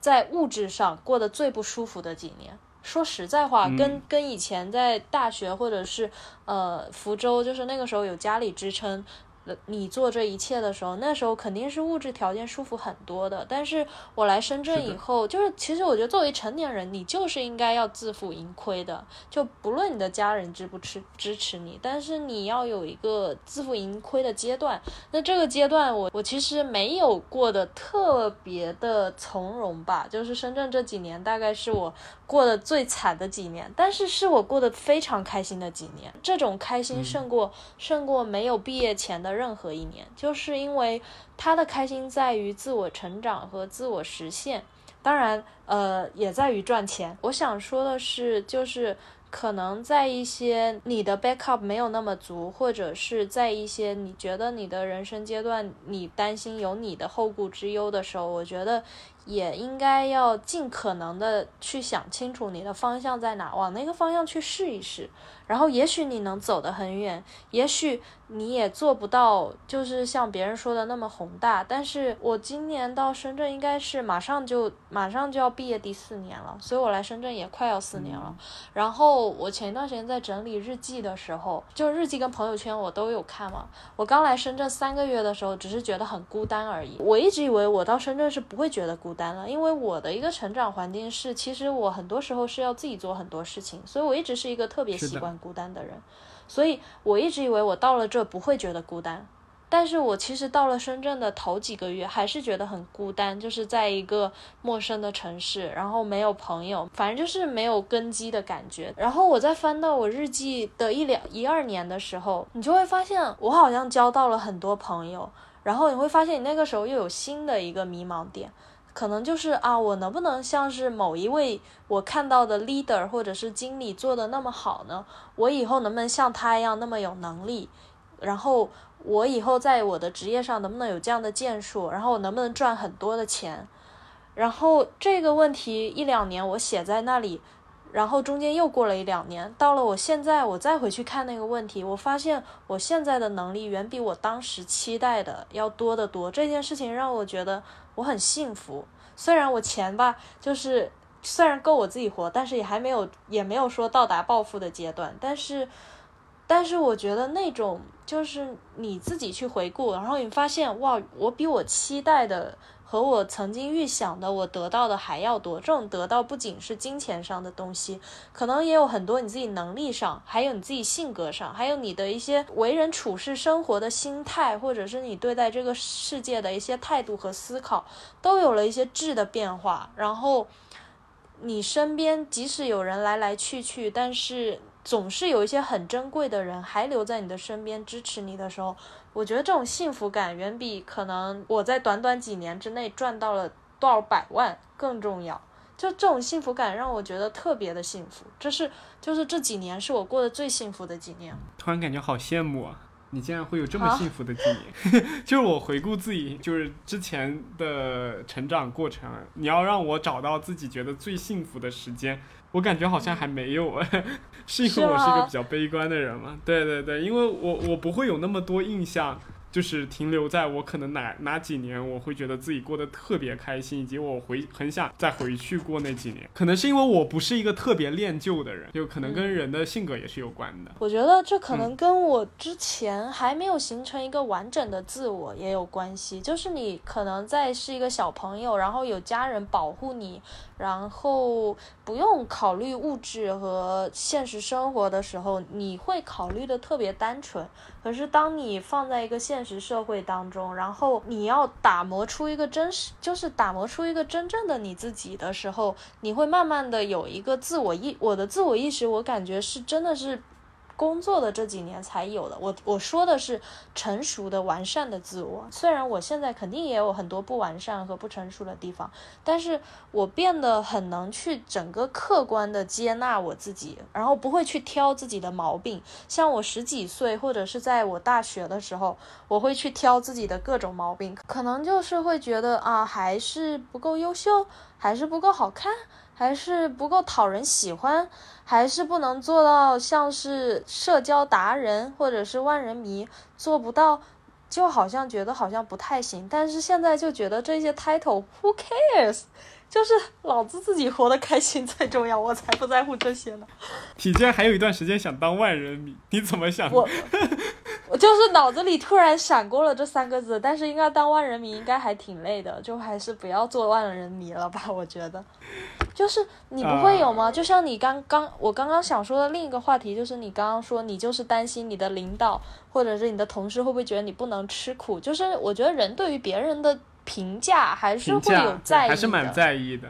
在物质上过得最不舒服的几年。说实在话，跟跟以前在大学或者是呃福州，就是那个时候有家里支撑。你做这一切的时候，那时候肯定是物质条件舒服很多的。但是我来深圳以后，就是其实我觉得作为成年人，你就是应该要自负盈亏的。就不论你的家人支不支支持你，但是你要有一个自负盈亏的阶段。那这个阶段，我我其实没有过得特别的从容吧。就是深圳这几年，大概是我过得最惨的几年，但是是我过得非常开心的几年。这种开心胜过胜过没有毕业前的。任何一年，就是因为他的开心在于自我成长和自我实现，当然，呃，也在于赚钱。我想说的是，就是可能在一些你的 backup 没有那么足，或者是在一些你觉得你的人生阶段，你担心有你的后顾之忧的时候，我觉得也应该要尽可能的去想清楚你的方向在哪，往那个方向去试一试。然后也许你能走得很远，也许你也做不到，就是像别人说的那么宏大。但是我今年到深圳应该是马上就马上就要毕业第四年了，所以我来深圳也快要四年了。然后我前一段时间在整理日记的时候，就日记跟朋友圈我都有看嘛。我刚来深圳三个月的时候，只是觉得很孤单而已。我一直以为我到深圳是不会觉得孤单了，因为我的一个成长环境是，其实我很多时候是要自己做很多事情，所以我一直是一个特别习惯。孤单的人，所以我一直以为我到了这不会觉得孤单，但是我其实到了深圳的头几个月还是觉得很孤单，就是在一个陌生的城市，然后没有朋友，反正就是没有根基的感觉。然后我再翻到我日记的一两一二年的时候，你就会发现我好像交到了很多朋友，然后你会发现你那个时候又有新的一个迷茫点。可能就是啊，我能不能像是某一位我看到的 leader 或者是经理做的那么好呢？我以后能不能像他一样那么有能力？然后我以后在我的职业上能不能有这样的建树？然后我能不能赚很多的钱？然后这个问题一两年我写在那里，然后中间又过了一两年，到了我现在我再回去看那个问题，我发现我现在的能力远比我当时期待的要多得多。这件事情让我觉得。我很幸福，虽然我钱吧，就是虽然够我自己活，但是也还没有，也没有说到达暴富的阶段。但是，但是我觉得那种就是你自己去回顾，然后你发现哇，我比我期待的。和我曾经预想的，我得到的还要多。这种得到不仅是金钱上的东西，可能也有很多你自己能力上，还有你自己性格上，还有你的一些为人处事、生活的心态，或者是你对待这个世界的一些态度和思考，都有了一些质的变化。然后，你身边即使有人来来去去，但是总是有一些很珍贵的人还留在你的身边支持你的时候。我觉得这种幸福感远比可能我在短短几年之内赚到了多少百万更重要。就这种幸福感让我觉得特别的幸福，这是就是这几年是我过得最幸福的几年。突然感觉好羡慕啊！你竟然会有这么幸福的几年。就是我回顾自己，就是之前的成长过程，你要让我找到自己觉得最幸福的时间。我感觉好像还没有哎，是因为我是一个比较悲观的人嘛？对对对，因为我我不会有那么多印象。就是停留在我可能哪哪几年，我会觉得自己过得特别开心，以及我回很想再回去过那几年。可能是因为我不是一个特别恋旧的人，就可能跟人的性格也是有关的。我觉得这可能跟我之前还没有形成一个完整的自我也有关系。就是你可能在是一个小朋友，然后有家人保护你，然后不用考虑物质和现实生活的时候，你会考虑的特别单纯。可是当你放在一个现实社会当中，然后你要打磨出一个真实，就是打磨出一个真正的你自己的时候，你会慢慢的有一个自我意，我的自我意识，我感觉是真的是。工作的这几年才有的。我我说的是成熟的、完善的自我。虽然我现在肯定也有很多不完善和不成熟的地方，但是我变得很能去整个客观的接纳我自己，然后不会去挑自己的毛病。像我十几岁或者是在我大学的时候，我会去挑自己的各种毛病，可能就是会觉得啊，还是不够优秀，还是不够好看。还是不够讨人喜欢，还是不能做到像是社交达人或者是万人迷做不到，就好像觉得好像不太行。但是现在就觉得这些 title who cares，就是老子自己活得开心最重要，我才不在乎这些呢。你竟然还有一段时间想当万人迷，你怎么想？我。我就是脑子里突然闪过了这三个字，但是应该当万人迷应该还挺累的，就还是不要做万人迷了吧。我觉得，就是你不会有吗？就像你刚刚我刚刚想说的另一个话题，就是你刚刚说你就是担心你的领导或者是你的同事会不会觉得你不能吃苦。就是我觉得人对于别人的评价还是会有在意的，还是蛮在意的。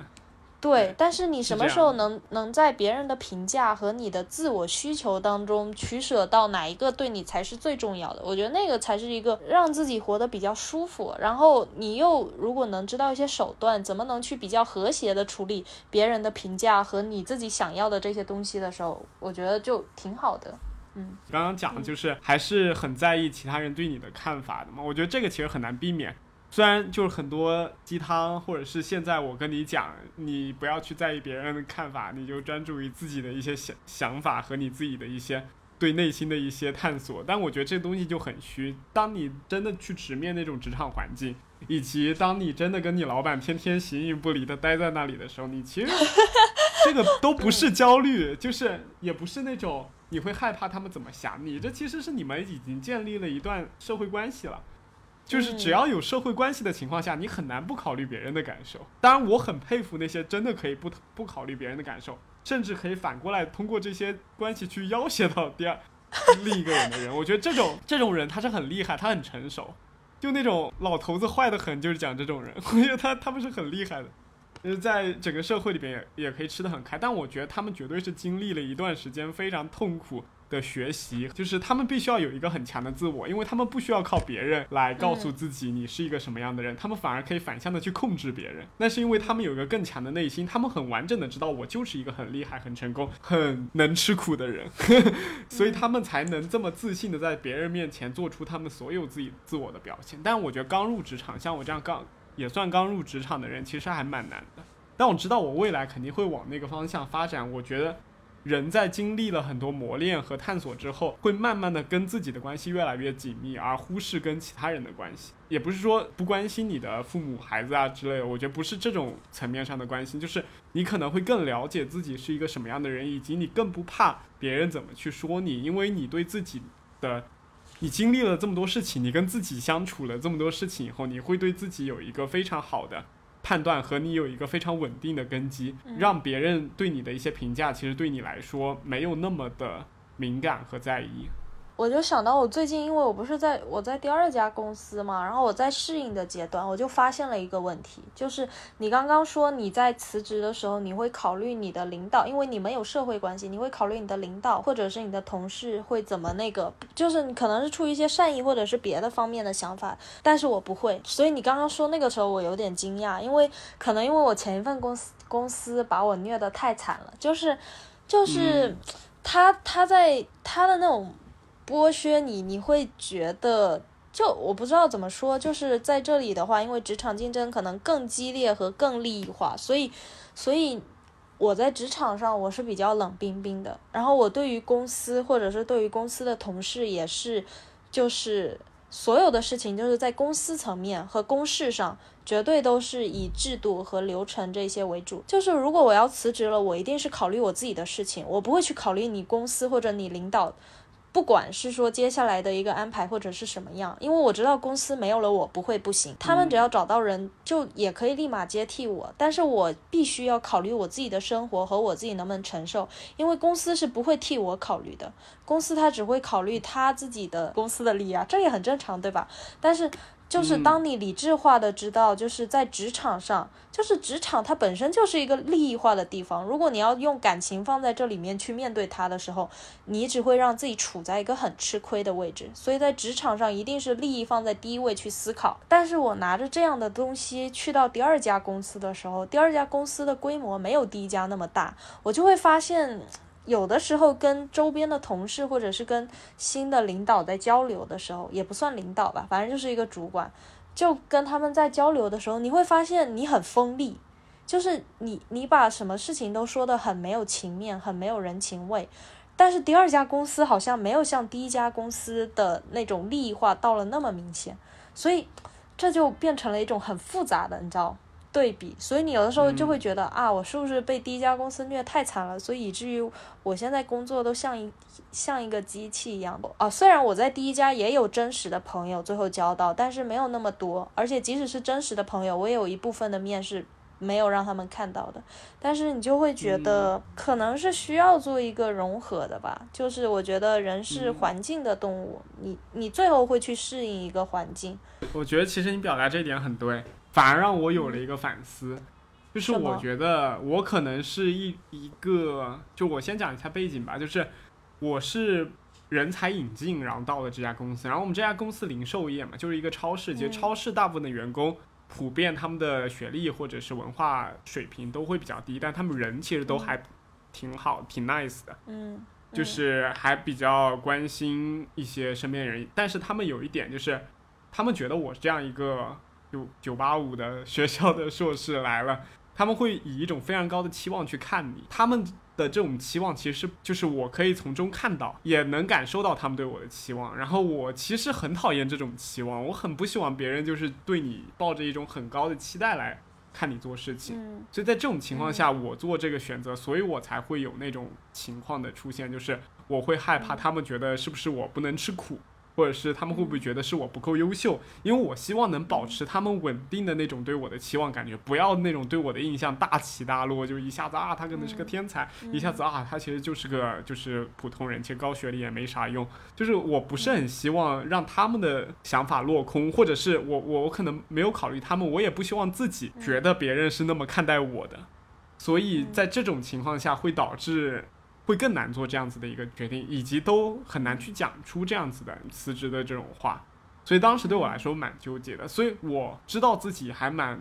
对，但是你什么时候能能在别人的评价和你的自我需求当中取舍到哪一个对你才是最重要的？我觉得那个才是一个让自己活得比较舒服。然后你又如果能知道一些手段，怎么能去比较和谐的处理别人的评价和你自己想要的这些东西的时候，我觉得就挺好的。嗯，刚刚讲的就是还是很在意其他人对你的看法的嘛？我觉得这个其实很难避免。虽然就是很多鸡汤，或者是现在我跟你讲，你不要去在意别人的看法，你就专注于自己的一些想想法和你自己的一些对内心的一些探索。但我觉得这东西就很虚。当你真的去直面那种职场环境，以及当你真的跟你老板天天形影不离的待在那里的时候，你其实这个都不是焦虑，就是也不是那种你会害怕他们怎么想你。这其实是你们已经建立了一段社会关系了。就是只要有社会关系的情况下，你很难不考虑别人的感受。当然，我很佩服那些真的可以不不考虑别人的感受，甚至可以反过来通过这些关系去要挟到第二另一个人的人。我觉得这种 这种人他是很厉害，他很成熟。就那种老头子坏的很，就是讲这种人。我觉得他他们是很厉害的，就是在整个社会里边也也可以吃得很开。但我觉得他们绝对是经历了一段时间非常痛苦。的学习就是他们必须要有一个很强的自我，因为他们不需要靠别人来告诉自己你是一个什么样的人，他们反而可以反向的去控制别人。那是因为他们有一个更强的内心，他们很完整的知道我就是一个很厉害、很成功、很能吃苦的人，所以他们才能这么自信的在别人面前做出他们所有自己自我的表现。但我觉得刚入职场，像我这样刚也算刚入职场的人，其实还蛮难的。但我知道我未来肯定会往那个方向发展。我觉得。人在经历了很多磨练和探索之后，会慢慢的跟自己的关系越来越紧密，而忽视跟其他人的关系。也不是说不关心你的父母、孩子啊之类的，我觉得不是这种层面上的关心，就是你可能会更了解自己是一个什么样的人，以及你更不怕别人怎么去说你，因为你对自己的，你经历了这么多事情，你跟自己相处了这么多事情以后，你会对自己有一个非常好的。判断和你有一个非常稳定的根基，让别人对你的一些评价，其实对你来说没有那么的敏感和在意。我就想到我最近，因为我不是在我在第二家公司嘛，然后我在适应的阶段，我就发现了一个问题，就是你刚刚说你在辞职的时候，你会考虑你的领导，因为你们有社会关系，你会考虑你的领导或者是你的同事会怎么那个，就是你可能是出于一些善意或者是别的方面的想法，但是我不会，所以你刚刚说那个时候我有点惊讶，因为可能因为我前一份公司公司把我虐得太惨了，就是就是他他在他的那种。剥削你，你会觉得就我不知道怎么说，就是在这里的话，因为职场竞争可能更激烈和更利益化，所以，所以我在职场上我是比较冷冰冰的。然后我对于公司或者是对于公司的同事也是，就是所有的事情就是在公司层面和公事上，绝对都是以制度和流程这些为主。就是如果我要辞职了，我一定是考虑我自己的事情，我不会去考虑你公司或者你领导。不管是说接下来的一个安排或者是什么样，因为我知道公司没有了我不会不行，他们只要找到人就也可以立马接替我，但是我必须要考虑我自己的生活和我自己能不能承受，因为公司是不会替我考虑的，公司他只会考虑他自己的公司的利益啊，这也很正常，对吧？但是。就是当你理智化的知道，就是在职场上，就是职场它本身就是一个利益化的地方。如果你要用感情放在这里面去面对它的时候，你只会让自己处在一个很吃亏的位置。所以在职场上，一定是利益放在第一位去思考。但是我拿着这样的东西去到第二家公司的时候，第二家公司的规模没有第一家那么大，我就会发现。有的时候跟周边的同事或者是跟新的领导在交流的时候，也不算领导吧，反正就是一个主管，就跟他们在交流的时候，你会发现你很锋利，就是你你把什么事情都说的很没有情面，很没有人情味。但是第二家公司好像没有像第一家公司的那种利益化到了那么明显，所以这就变成了一种很复杂的，你知道。对比，所以你有的时候就会觉得啊，我是不是被第一家公司虐太惨了？所以以至于我现在工作都像一像一个机器一样的啊。虽然我在第一家也有真实的朋友最后交到，但是没有那么多。而且即使是真实的朋友，我也有一部分的面试没有让他们看到的。但是你就会觉得可能是需要做一个融合的吧。就是我觉得人是环境的动物，你你最后会去适应一个环境。我觉得其实你表达这一点很对。反而让我有了一个反思，就是我觉得我可能是一一个，就我先讲一下背景吧，就是我是人才引进，然后到了这家公司，然后我们这家公司零售业嘛，就是一个超市，其实超市大部分的员工普遍他们的学历或者是文化水平都会比较低，但他们人其实都还挺好，挺 nice 的，嗯，就是还比较关心一些身边人，但是他们有一点就是，他们觉得我这样一个。就九八五的学校的硕士来了，他们会以一种非常高的期望去看你。他们的这种期望其实就是我可以从中看到，也能感受到他们对我的期望。然后我其实很讨厌这种期望，我很不希望别人就是对你抱着一种很高的期待来看你做事情。所以在这种情况下，我做这个选择，所以我才会有那种情况的出现，就是我会害怕他们觉得是不是我不能吃苦。或者是他们会不会觉得是我不够优秀？因为我希望能保持他们稳定的那种对我的期望感觉，不要那种对我的印象大起大落，就一下子啊他可能是个天才，一下子啊他其实就是个就是普通人，其实高学历也没啥用。就是我不是很希望让他们的想法落空，或者是我我我可能没有考虑他们，我也不希望自己觉得别人是那么看待我的，所以在这种情况下会导致。会更难做这样子的一个决定，以及都很难去讲出这样子的辞职的这种话，所以当时对我来说蛮纠结的。所以我知道自己还蛮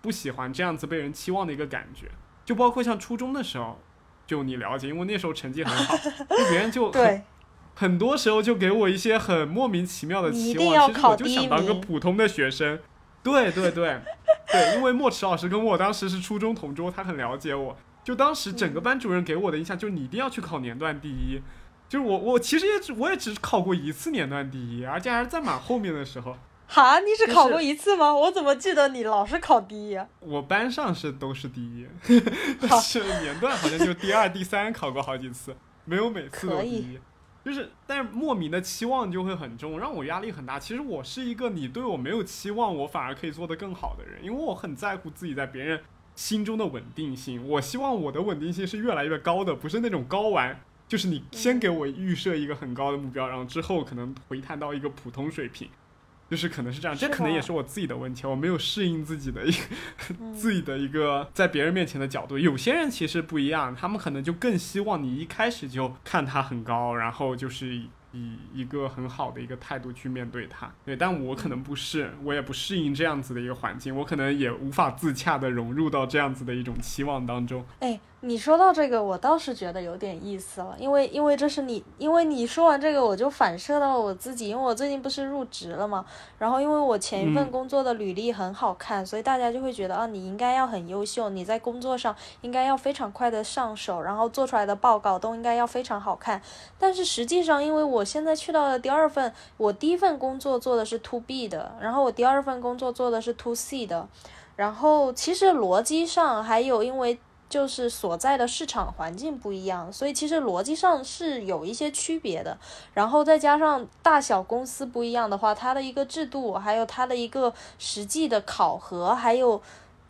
不喜欢这样子被人期望的一个感觉，就包括像初中的时候，就你了解，因为那时候成绩很好，就别人就很很多时候就给我一些很莫名其妙的期望，其实我就想当个普通的学生。对对对对，因为莫池老师跟我当时是初中同桌，他很了解我。就当时整个班主任给我的印象就是你一定要去考年段第一，就是我我其实也只我也只考过一次年段第一，而且还是在蛮后面的时候。哈，你只考过一次吗？我怎么记得你老是考第一？我班上是都是第一，但是年段好像就第二、第三考过好几次，没有每次都第一。就是，但是莫名的期望就会很重，让我压力很大。其实我是一个你对我没有期望，我反而可以做得更好的人，因为我很在乎自己在别人。心中的稳定性，我希望我的稳定性是越来越高的，不是那种高玩，就是你先给我预设一个很高的目标，然后之后可能回弹到一个普通水平，就是可能是这样，这可能也是我自己的问题，我没有适应自己的一 自己的一个在别人面前的角度。有些人其实不一样，他们可能就更希望你一开始就看他很高，然后就是。以一个很好的一个态度去面对它，对，但我可能不是，我也不适应这样子的一个环境，我可能也无法自洽的融入到这样子的一种期望当中。哎。你说到这个，我倒是觉得有点意思了，因为因为这是你，因为你说完这个，我就反射到我自己，因为我最近不是入职了嘛，然后因为我前一份工作的履历很好看，所以大家就会觉得啊，你应该要很优秀，你在工作上应该要非常快的上手，然后做出来的报告都应该要非常好看。但是实际上，因为我现在去到了第二份，我第一份工作做的是 to B 的，然后我第二份工作做的是 to C 的，然后其实逻辑上还有因为。就是所在的市场环境不一样，所以其实逻辑上是有一些区别的。然后再加上大小公司不一样的话，它的一个制度，还有它的一个实际的考核，还有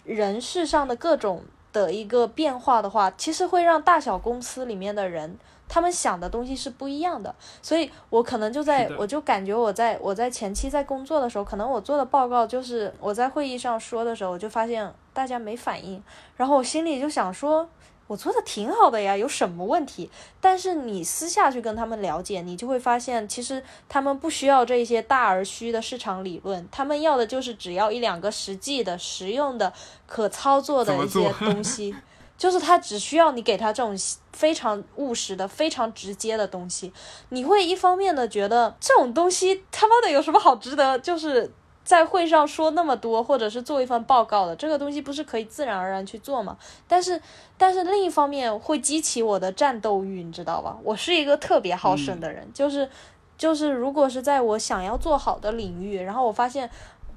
人事上的各种的一个变化的话，其实会让大小公司里面的人他们想的东西是不一样的，所以我可能就在我就感觉我在我在前期在工作的时候，可能我做的报告就是我在会议上说的时候，我就发现大家没反应，然后我心里就想说。我做的挺好的呀，有什么问题？但是你私下去跟他们了解，你就会发现，其实他们不需要这些大而虚的市场理论，他们要的就是只要一两个实际的、实用的、可操作的一些 东西，就是他只需要你给他这种非常务实的、非常直接的东西，你会一方面的觉得这种东西他妈的有什么好值得，就是。在会上说那么多，或者是做一份报告的，这个东西不是可以自然而然去做吗？但是，但是另一方面会激起我的战斗欲，你知道吧？我是一个特别好胜的人，就是就是，如果是在我想要做好的领域，然后我发现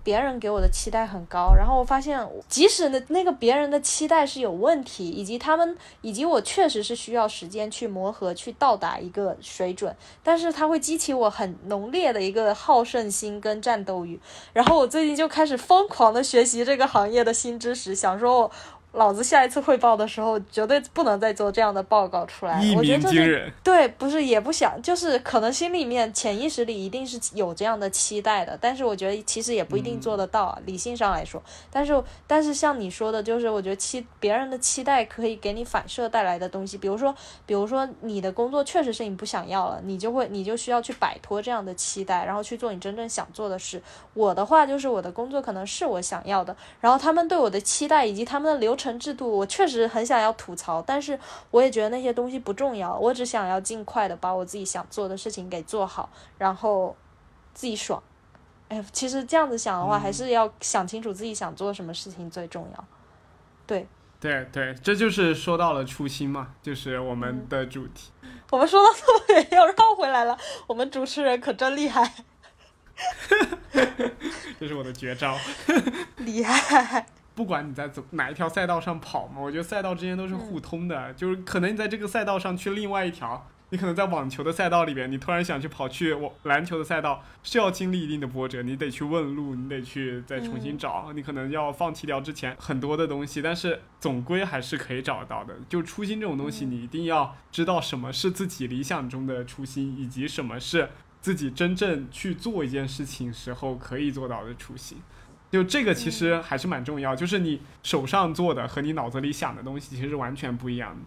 别人给我的期待很高，然后我发现即使那那个别人的期待是有问题，以及他们以及我确实是需要时间去磨合，去到达一个水准，但是它会激起我很浓烈的一个好胜心跟战斗欲。然后我最近就开始疯狂的学习这个行业的新知识，想说我老子下一次汇报的时候绝对不能再做这样的报告出来。一我觉得这是鸣惊人。对，不是也不想，就是可能心里面潜意识里一定是有这样的期待的，但是我觉得其实也不一定做得到啊，理性上来说。但是但是像你说的，就是我觉得期别人的期待可以给你反射带来的东西，比如说比如说你的工作确实是你不想要了，你就会你就需要去摆脱这样的期待，然后去做你真正想做的事。我的话就是我的工作可能是我想要的，然后他们对我的期待以及他们的流程制度，我确实很想要吐槽，但是我也觉得那些东西不重要，我只想要尽快的把我自己想做的事情给做好，然后自己爽。哎，其实这样子想的话，还是要想清楚自己想做什么事情最重要。对对对，这就是说到了初心嘛，就是我嗯们的主题。我们说到这么远又绕回来了，我们主持人可真厉害，这是我的绝招。厉害。不管你在走哪一条赛道上跑嘛，我觉得赛道之间都是互通的。就是可能你在这个赛道上去另外一条，你可能在网球的赛道里边，你突然想去跑去我篮球的赛道，是要经历一定的波折，你得去问路，你得去再重新找，你可能要放弃掉之前很多的东西，但是总归还是可以找到的。就初心这种东西，你一定要知道什么是自己理想中的初心，以及什么是自己真正去做一件事情时候可以做到的初心。就这个其实还是蛮重要，就是你手上做的和你脑子里想的东西其实是完全不一样的。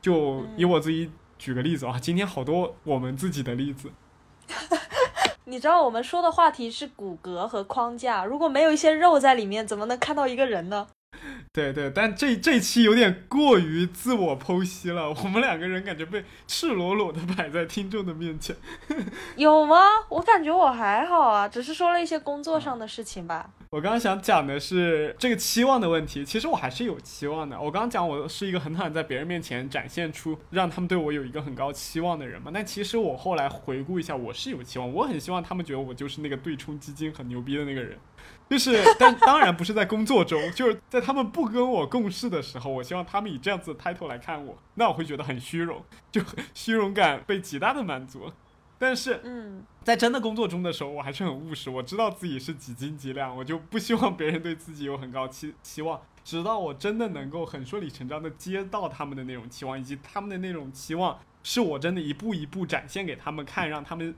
就以我自己举个例子啊，今天好多我们自己的例子，你知道我们说的话题是骨骼和框架，如果没有一些肉在里面，怎么能看到一个人呢？对对，但这这期有点过于自我剖析了，我们两个人感觉被赤裸裸的摆在听众的面前。有吗？我感觉我还好啊，只是说了一些工作上的事情吧。我刚刚想讲的是这个期望的问题，其实我还是有期望的。我刚刚讲我是一个很讨厌在别人面前展现出让他们对我有一个很高期望的人嘛，但其实我后来回顾一下，我是有期望，我很希望他们觉得我就是那个对冲基金很牛逼的那个人。就是，但当然不是在工作中，就是在他们不跟我共事的时候，我希望他们以这样子的 title 来看我，那我会觉得很虚荣，就虚荣感被极大的满足。但是嗯在真的工作中的时候，我还是很务实，我知道自己是几斤几两，我就不希望别人对自己有很高期期望，直到我真的能够很顺理成章的接到他们的那种期望，以及他们的那种期望是我真的一步一步展现给他们看，让他们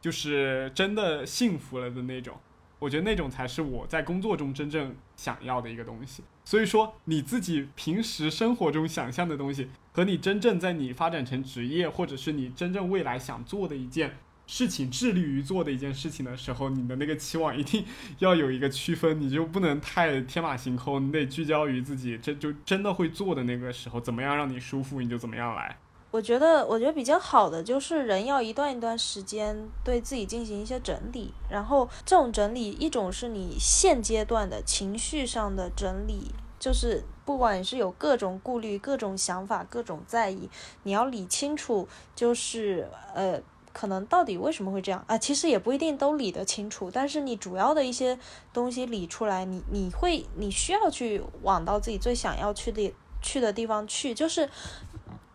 就是真的幸福了的那种。我觉得那种才是我在工作中真正想要的一个东西。所以说，你自己平时生活中想象的东西，和你真正在你发展成职业，或者是你真正未来想做的一件事情，致力于做的一件事情的时候，你的那个期望一定 要有一个区分，你就不能太天马行空，你得聚焦于自己真就真的会做的那个时候，怎么样让你舒服，你就怎么样来。我觉得，我觉得比较好的就是人要一段一段时间对自己进行一些整理，然后这种整理，一种是你现阶段的情绪上的整理，就是不管是有各种顾虑、各种想法、各种在意，你要理清楚，就是呃。可能到底为什么会这样啊？其实也不一定都理得清楚，但是你主要的一些东西理出来，你你会你需要去往到自己最想要去的去的地方去，就是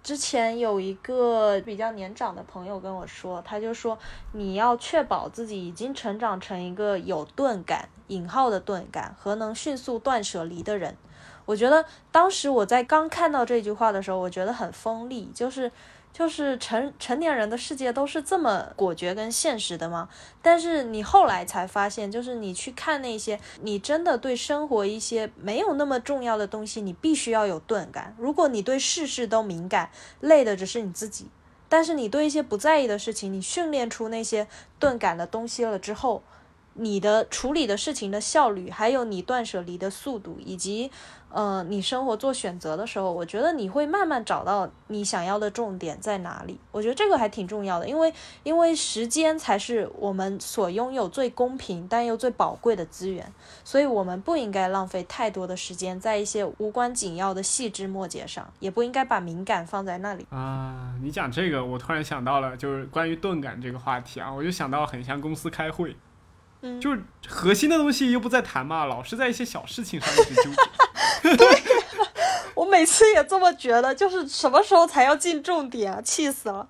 之前有一个比较年长的朋友跟我说，他就说你要确保自己已经成长成一个有钝感（引号的钝感）和能迅速断舍离的人。我觉得当时我在刚看到这句话的时候，我觉得很锋利，就是就是成成年人的世界都是这么果决跟现实的吗？但是你后来才发现，就是你去看那些，你真的对生活一些没有那么重要的东西，你必须要有钝感。如果你对事事都敏感，累的只是你自己。但是你对一些不在意的事情，你训练出那些钝感的东西了之后。你的处理的事情的效率，还有你断舍离的速度，以及，呃，你生活做选择的时候，我觉得你会慢慢找到你想要的重点在哪里。我觉得这个还挺重要的，因为因为时间才是我们所拥有最公平但又最宝贵的资源，所以我们不应该浪费太多的时间在一些无关紧要的细枝末节上，也不应该把敏感放在那里。啊，你讲这个，我突然想到了，就是关于钝感这个话题啊，我就想到很像公司开会。就是核心的东西又不在谈嘛，老是在一些小事情上一直纠结。对，我每次也这么觉得，就是什么时候才要进重点啊？气死了！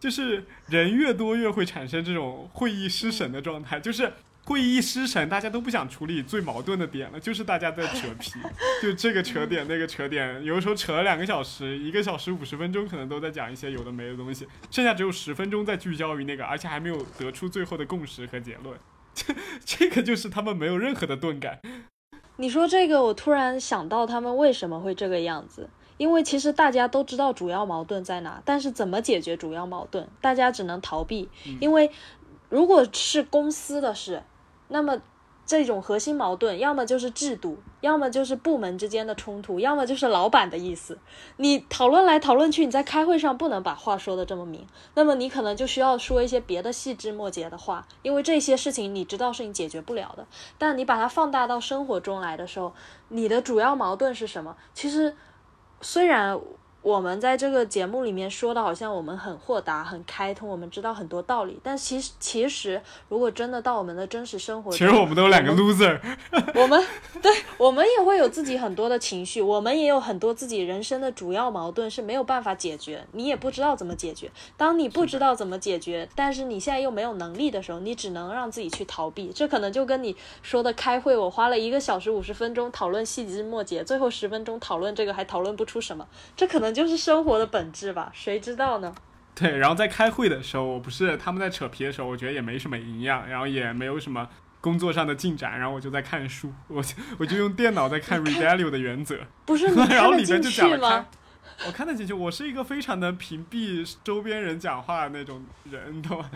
就是人越多越会产生这种会议失神的状态，就是会议一失神，大家都不想处理最矛盾的点了，就是大家在扯皮，就这个扯点那个扯点，有的时候扯了两个小时，一个小时五十分钟可能都在讲一些有的没的东西，剩下只有十分钟在聚焦于那个，而且还没有得出最后的共识和结论。这 这个就是他们没有任何的钝感。你说这个，我突然想到他们为什么会这个样子？因为其实大家都知道主要矛盾在哪，但是怎么解决主要矛盾，大家只能逃避。因为如果是公司的事，那么。这种核心矛盾，要么就是制度，要么就是部门之间的冲突，要么就是老板的意思。你讨论来讨论去，你在开会上不能把话说的这么明，那么你可能就需要说一些别的细枝末节的话，因为这些事情你知道是你解决不了的。但你把它放大到生活中来的时候，你的主要矛盾是什么？其实，虽然。我们在这个节目里面说的，好像我们很豁达、很开通，我们知道很多道理。但其实，其实如果真的到我们的真实生活，其实我们都有两个 loser。我们对，我们也会有自己很多的情绪，我们也有很多自己人生的主要矛盾是没有办法解决，你也不知道怎么解决。当你不知道怎么解决，但是你现在又没有能力的时候，你只能让自己去逃避。这可能就跟你说的开会，我花了一个小时五十分钟讨论细枝末节，最后十分钟讨论这个还讨论不出什么，这可能。就是生活的本质吧，谁知道呢？对，然后在开会的时候，我不是他们在扯皮的时候，我觉得也没什么营养，然后也没有什么工作上的进展，然后我就在看书，我我就用电脑在看《Revalue 的原则》，不是，然后里面就讲了开，我看得进去，我是一个非常能屏蔽周边人讲话的那种人，懂吗？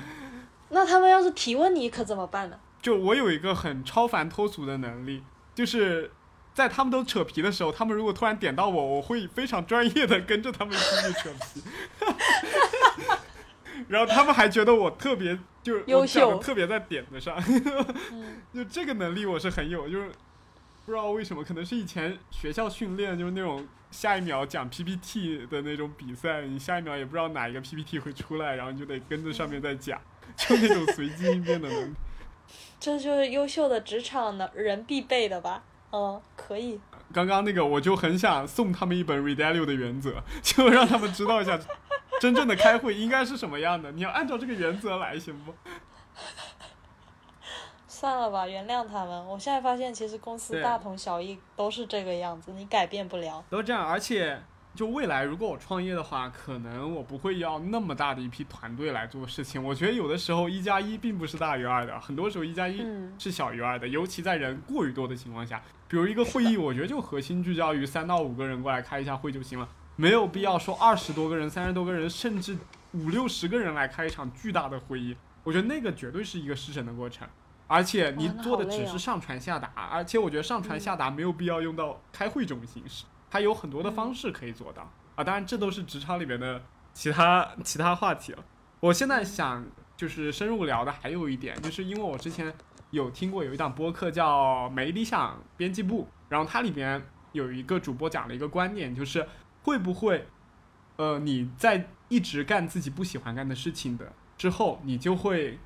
那他们要是提问你，可怎么办呢？就我有一个很超凡脱俗的能力，就是。在他们都扯皮的时候，他们如果突然点到我，我会非常专业的跟着他们继续扯皮，然后他们还觉得我特别就优秀，特别在点子上，就这个能力我是很有，就是不知道为什么，可能是以前学校训练，就是那种下一秒讲 PPT 的那种比赛，你下一秒也不知道哪一个 PPT 会出来，然后你就得跟着上面 在讲，就那种随机应变的能力，这就是优秀的职场的人必备的吧。哦，可以。刚刚那个，我就很想送他们一本《Revalue 的原则》，就让他们知道一下真正的开会应该是什么样的。你要按照这个原则来，行不？算了吧，原谅他们。我现在发现，其实公司大同小异，都是这个样子，你改变不了。都这样，而且。就未来，如果我创业的话，可能我不会要那么大的一批团队来做事情。我觉得有的时候一加一并不是大于二的，很多时候一加一是小于二的，尤其在人过于多的情况下。比如一个会议，我觉得就核心聚焦于三到五个人过来开一下会就行了，没有必要说二十多个人、三十多个人，甚至五六十个人来开一场巨大的会议。我觉得那个绝对是一个失神的过程，而且你做的只是上传下达，而且我觉得上传下达没有必要用到开会这种形式。它有很多的方式可以做到啊，当然这都是职场里面的其他其他话题了。我现在想就是深入聊的还有一点，就是因为我之前有听过有一档播客叫《没理想编辑部》，然后它里面有一个主播讲了一个观点，就是会不会呃你在一直干自己不喜欢干的事情的之后，你就会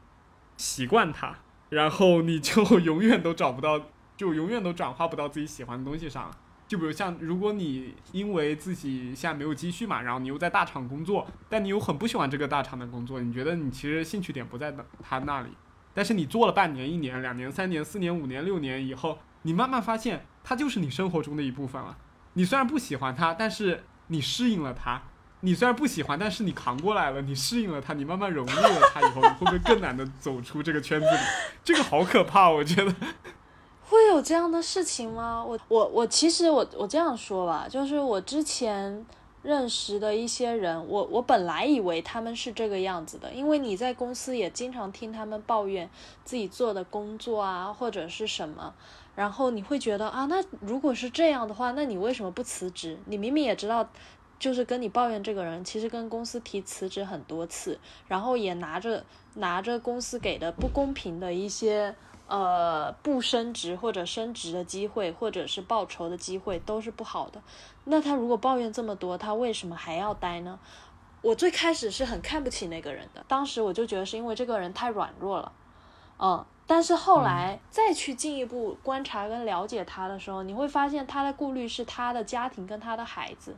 习惯它，然后你就永远都找不到，就永远都转化不到自己喜欢的东西上。就比如像，如果你因为自己现在没有积蓄嘛，然后你又在大厂工作，但你又很不喜欢这个大厂的工作，你觉得你其实兴趣点不在那他那里，但是你做了半年、一年、两年、三年、四年、五年、六年以后，你慢慢发现，它就是你生活中的一部分了。你虽然不喜欢它，但是你适应了它，你虽然不喜欢，但是你扛过来了，你适应了它，你慢慢融入了它以后，你会不会更难的走出这个圈子里？这个好可怕，我觉得。会有这样的事情吗？我我我其实我我这样说吧，就是我之前认识的一些人，我我本来以为他们是这个样子的，因为你在公司也经常听他们抱怨自己做的工作啊，或者是什么，然后你会觉得啊，那如果是这样的话，那你为什么不辞职？你明明也知道，就是跟你抱怨这个人，其实跟公司提辞职很多次，然后也拿着拿着公司给的不公平的一些。呃，不升职或者升职的机会，或者是报酬的机会，都是不好的。那他如果抱怨这么多，他为什么还要待呢？我最开始是很看不起那个人的，当时我就觉得是因为这个人太软弱了，嗯。但是后来再去进一步观察跟了解他的时候，你会发现他的顾虑是他的家庭跟他的孩子，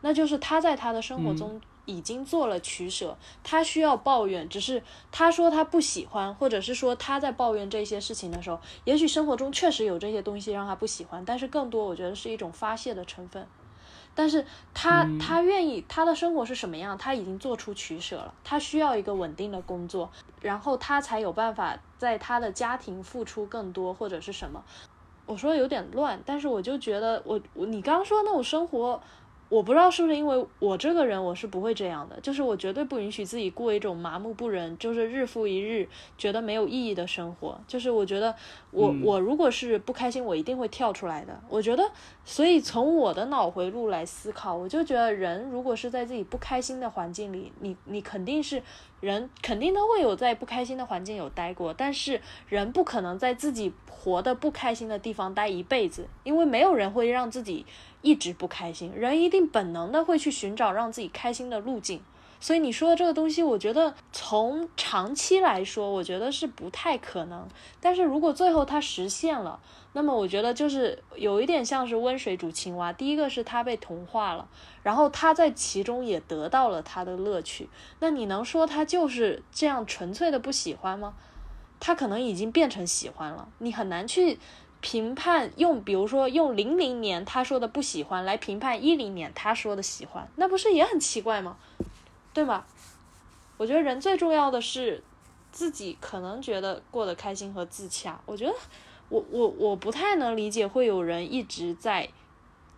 那就是他在他的生活中。已经做了取舍，他需要抱怨，只是他说他不喜欢，或者是说他在抱怨这些事情的时候，也许生活中确实有这些东西让他不喜欢，但是更多我觉得是一种发泄的成分。但是他他愿意他的生活是什么样，他已经做出取舍了，他需要一个稳定的工作，然后他才有办法在他的家庭付出更多或者是什么。我说有点乱，但是我就觉得我我你刚刚说那种生活。我不知道是不是因为我这个人我是不会这样的，就是我绝对不允许自己过一种麻木不仁，就是日复一日觉得没有意义的生活。就是我觉得我我如果是不开心，我一定会跳出来的。我觉得，所以从我的脑回路来思考，我就觉得人如果是在自己不开心的环境里，你你肯定是人肯定都会有在不开心的环境有待过，但是人不可能在自己活的不开心的地方待一辈子，因为没有人会让自己。一直不开心，人一定本能的会去寻找让自己开心的路径。所以你说的这个东西，我觉得从长期来说，我觉得是不太可能。但是如果最后它实现了，那么我觉得就是有一点像是温水煮青蛙。第一个是他被同化了，然后他在其中也得到了他的乐趣。那你能说他就是这样纯粹的不喜欢吗？他可能已经变成喜欢了。你很难去。评判用，比如说用零零年他说的不喜欢来评判一零年他说的喜欢，那不是也很奇怪吗？对吧？我觉得人最重要的是自己可能觉得过得开心和自洽。我觉得我我我不太能理解会有人一直在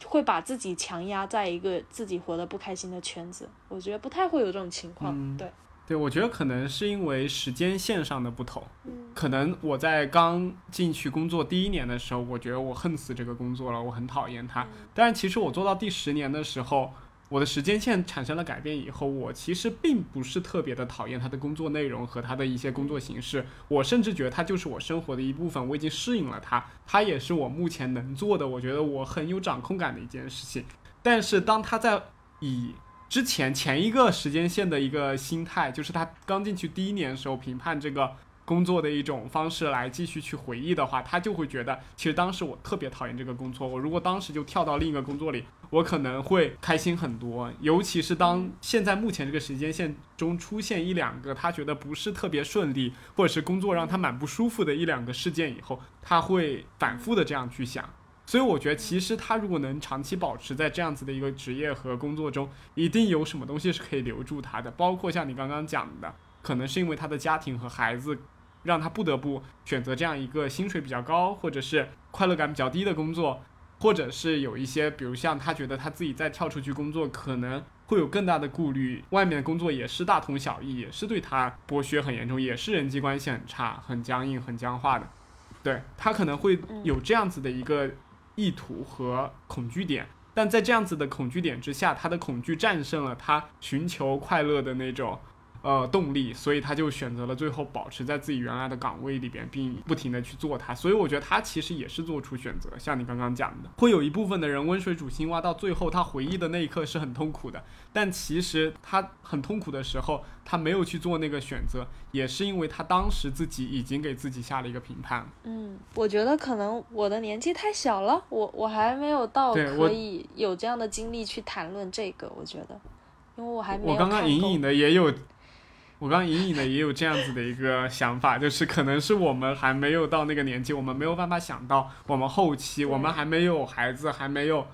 会把自己强压在一个自己活得不开心的圈子。我觉得不太会有这种情况。对。对，我觉得可能是因为时间线上的不同，可能我在刚进去工作第一年的时候，我觉得我恨死这个工作了，我很讨厌它。但是其实我做到第十年的时候，我的时间线产生了改变以后，我其实并不是特别的讨厌他的工作内容和他的一些工作形式，我甚至觉得它就是我生活的一部分，我已经适应了它，它也是我目前能做的，我觉得我很有掌控感的一件事情。但是当他在以之前前一个时间线的一个心态，就是他刚进去第一年的时候评判这个工作的一种方式来继续去回忆的话，他就会觉得，其实当时我特别讨厌这个工作，我如果当时就跳到另一个工作里，我可能会开心很多。尤其是当现在目前这个时间线中出现一两个他觉得不是特别顺利，或者是工作让他蛮不舒服的一两个事件以后，他会反复的这样去想。所以我觉得，其实他如果能长期保持在这样子的一个职业和工作中，一定有什么东西是可以留住他的。包括像你刚刚讲的，可能是因为他的家庭和孩子，让他不得不选择这样一个薪水比较高，或者是快乐感比较低的工作，或者是有一些，比如像他觉得他自己再跳出去工作，可能会有更大的顾虑，外面的工作也是大同小异，也是对他剥削很严重，也是人际关系很差、很僵硬、很僵化的。对他可能会有这样子的一个。意图和恐惧点，但在这样子的恐惧点之下，他的恐惧战胜了他寻求快乐的那种。呃，动力，所以他就选择了最后保持在自己原来的岗位里边，并不停的去做它。所以我觉得他其实也是做出选择，像你刚刚讲的，会有一部分的人温水煮青蛙，到最后他回忆的那一刻是很痛苦的。但其实他很痛苦的时候，他没有去做那个选择，也是因为他当时自己已经给自己下了一个评判。嗯，我觉得可能我的年纪太小了，我我还没有到可以有这样的经历去谈论这个。我觉得，因为我还没有。我刚刚隐隐的也有。我刚刚隐隐的也有这样子的一个想法，就是可能是我们还没有到那个年纪，我们没有办法想到我们后期，我们还没有孩子，还没有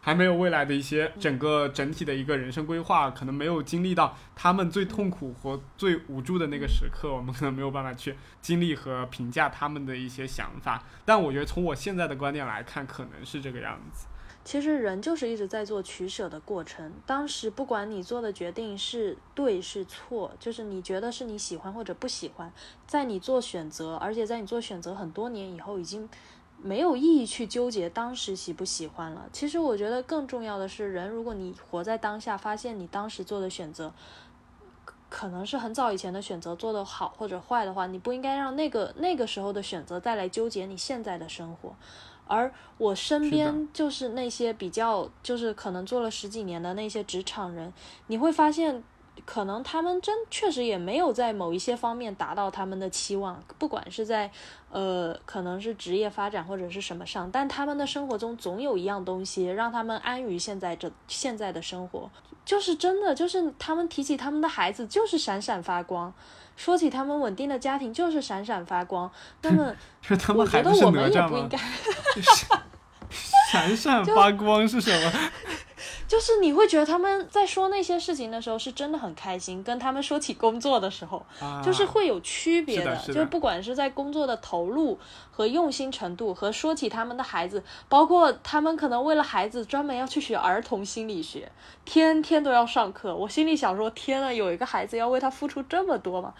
还没有未来的一些整个整体的一个人生规划，可能没有经历到他们最痛苦和最无助的那个时刻，我们可能没有办法去经历和评价他们的一些想法。但我觉得从我现在的观点来看，可能是这个样子。其实人就是一直在做取舍的过程。当时不管你做的决定是对是错，就是你觉得是你喜欢或者不喜欢，在你做选择，而且在你做选择很多年以后，已经。没有意义去纠结当时喜不喜欢了。其实我觉得更重要的是，人如果你活在当下，发现你当时做的选择，可能是很早以前的选择做得好或者坏的话，你不应该让那个那个时候的选择再来纠结你现在的生活。而我身边就是那些比较，就是可能做了十几年的那些职场人，你会发现。可能他们真确实也没有在某一些方面达到他们的期望，不管是在，呃，可能是职业发展或者是什么上，但他们的生活中总有一样东西让他们安于现在这现在的生活，就是真的，就是他们提起他们的孩子就是闪闪发光，说起他们稳定的家庭就是闪闪发光。那么，我觉得我们也不应该，闪闪发光是什么？就是你会觉得他们在说那些事情的时候是真的很开心，跟他们说起工作的时候，就是会有区别的。就是不管是在工作的投入和用心程度，和说起他们的孩子，包括他们可能为了孩子专门要去学儿童心理学，天天都要上课。我心里想说，天呐，有一个孩子要为他付出这么多吗？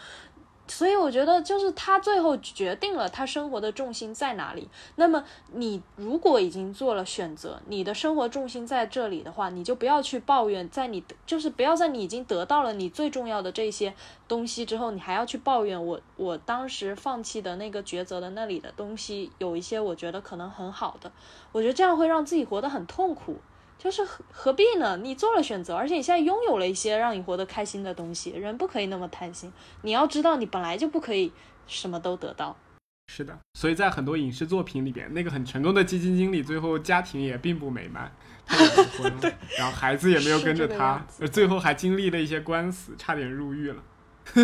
所以我觉得，就是他最后决定了他生活的重心在哪里。那么，你如果已经做了选择，你的生活重心在这里的话，你就不要去抱怨，在你就是不要在你已经得到了你最重要的这些东西之后，你还要去抱怨我我当时放弃的那个抉择的那里的东西有一些我觉得可能很好的，我觉得这样会让自己活得很痛苦。就是何何必呢？你做了选择，而且你现在拥有了一些让你活得开心的东西。人不可以那么贪心，你要知道，你本来就不可以什么都得到。是的，所以在很多影视作品里边，那个很成功的基金经理，最后家庭也并不美满，他离婚了，然后孩子也没有跟着他，最后还经历了一些官司，差点入狱了。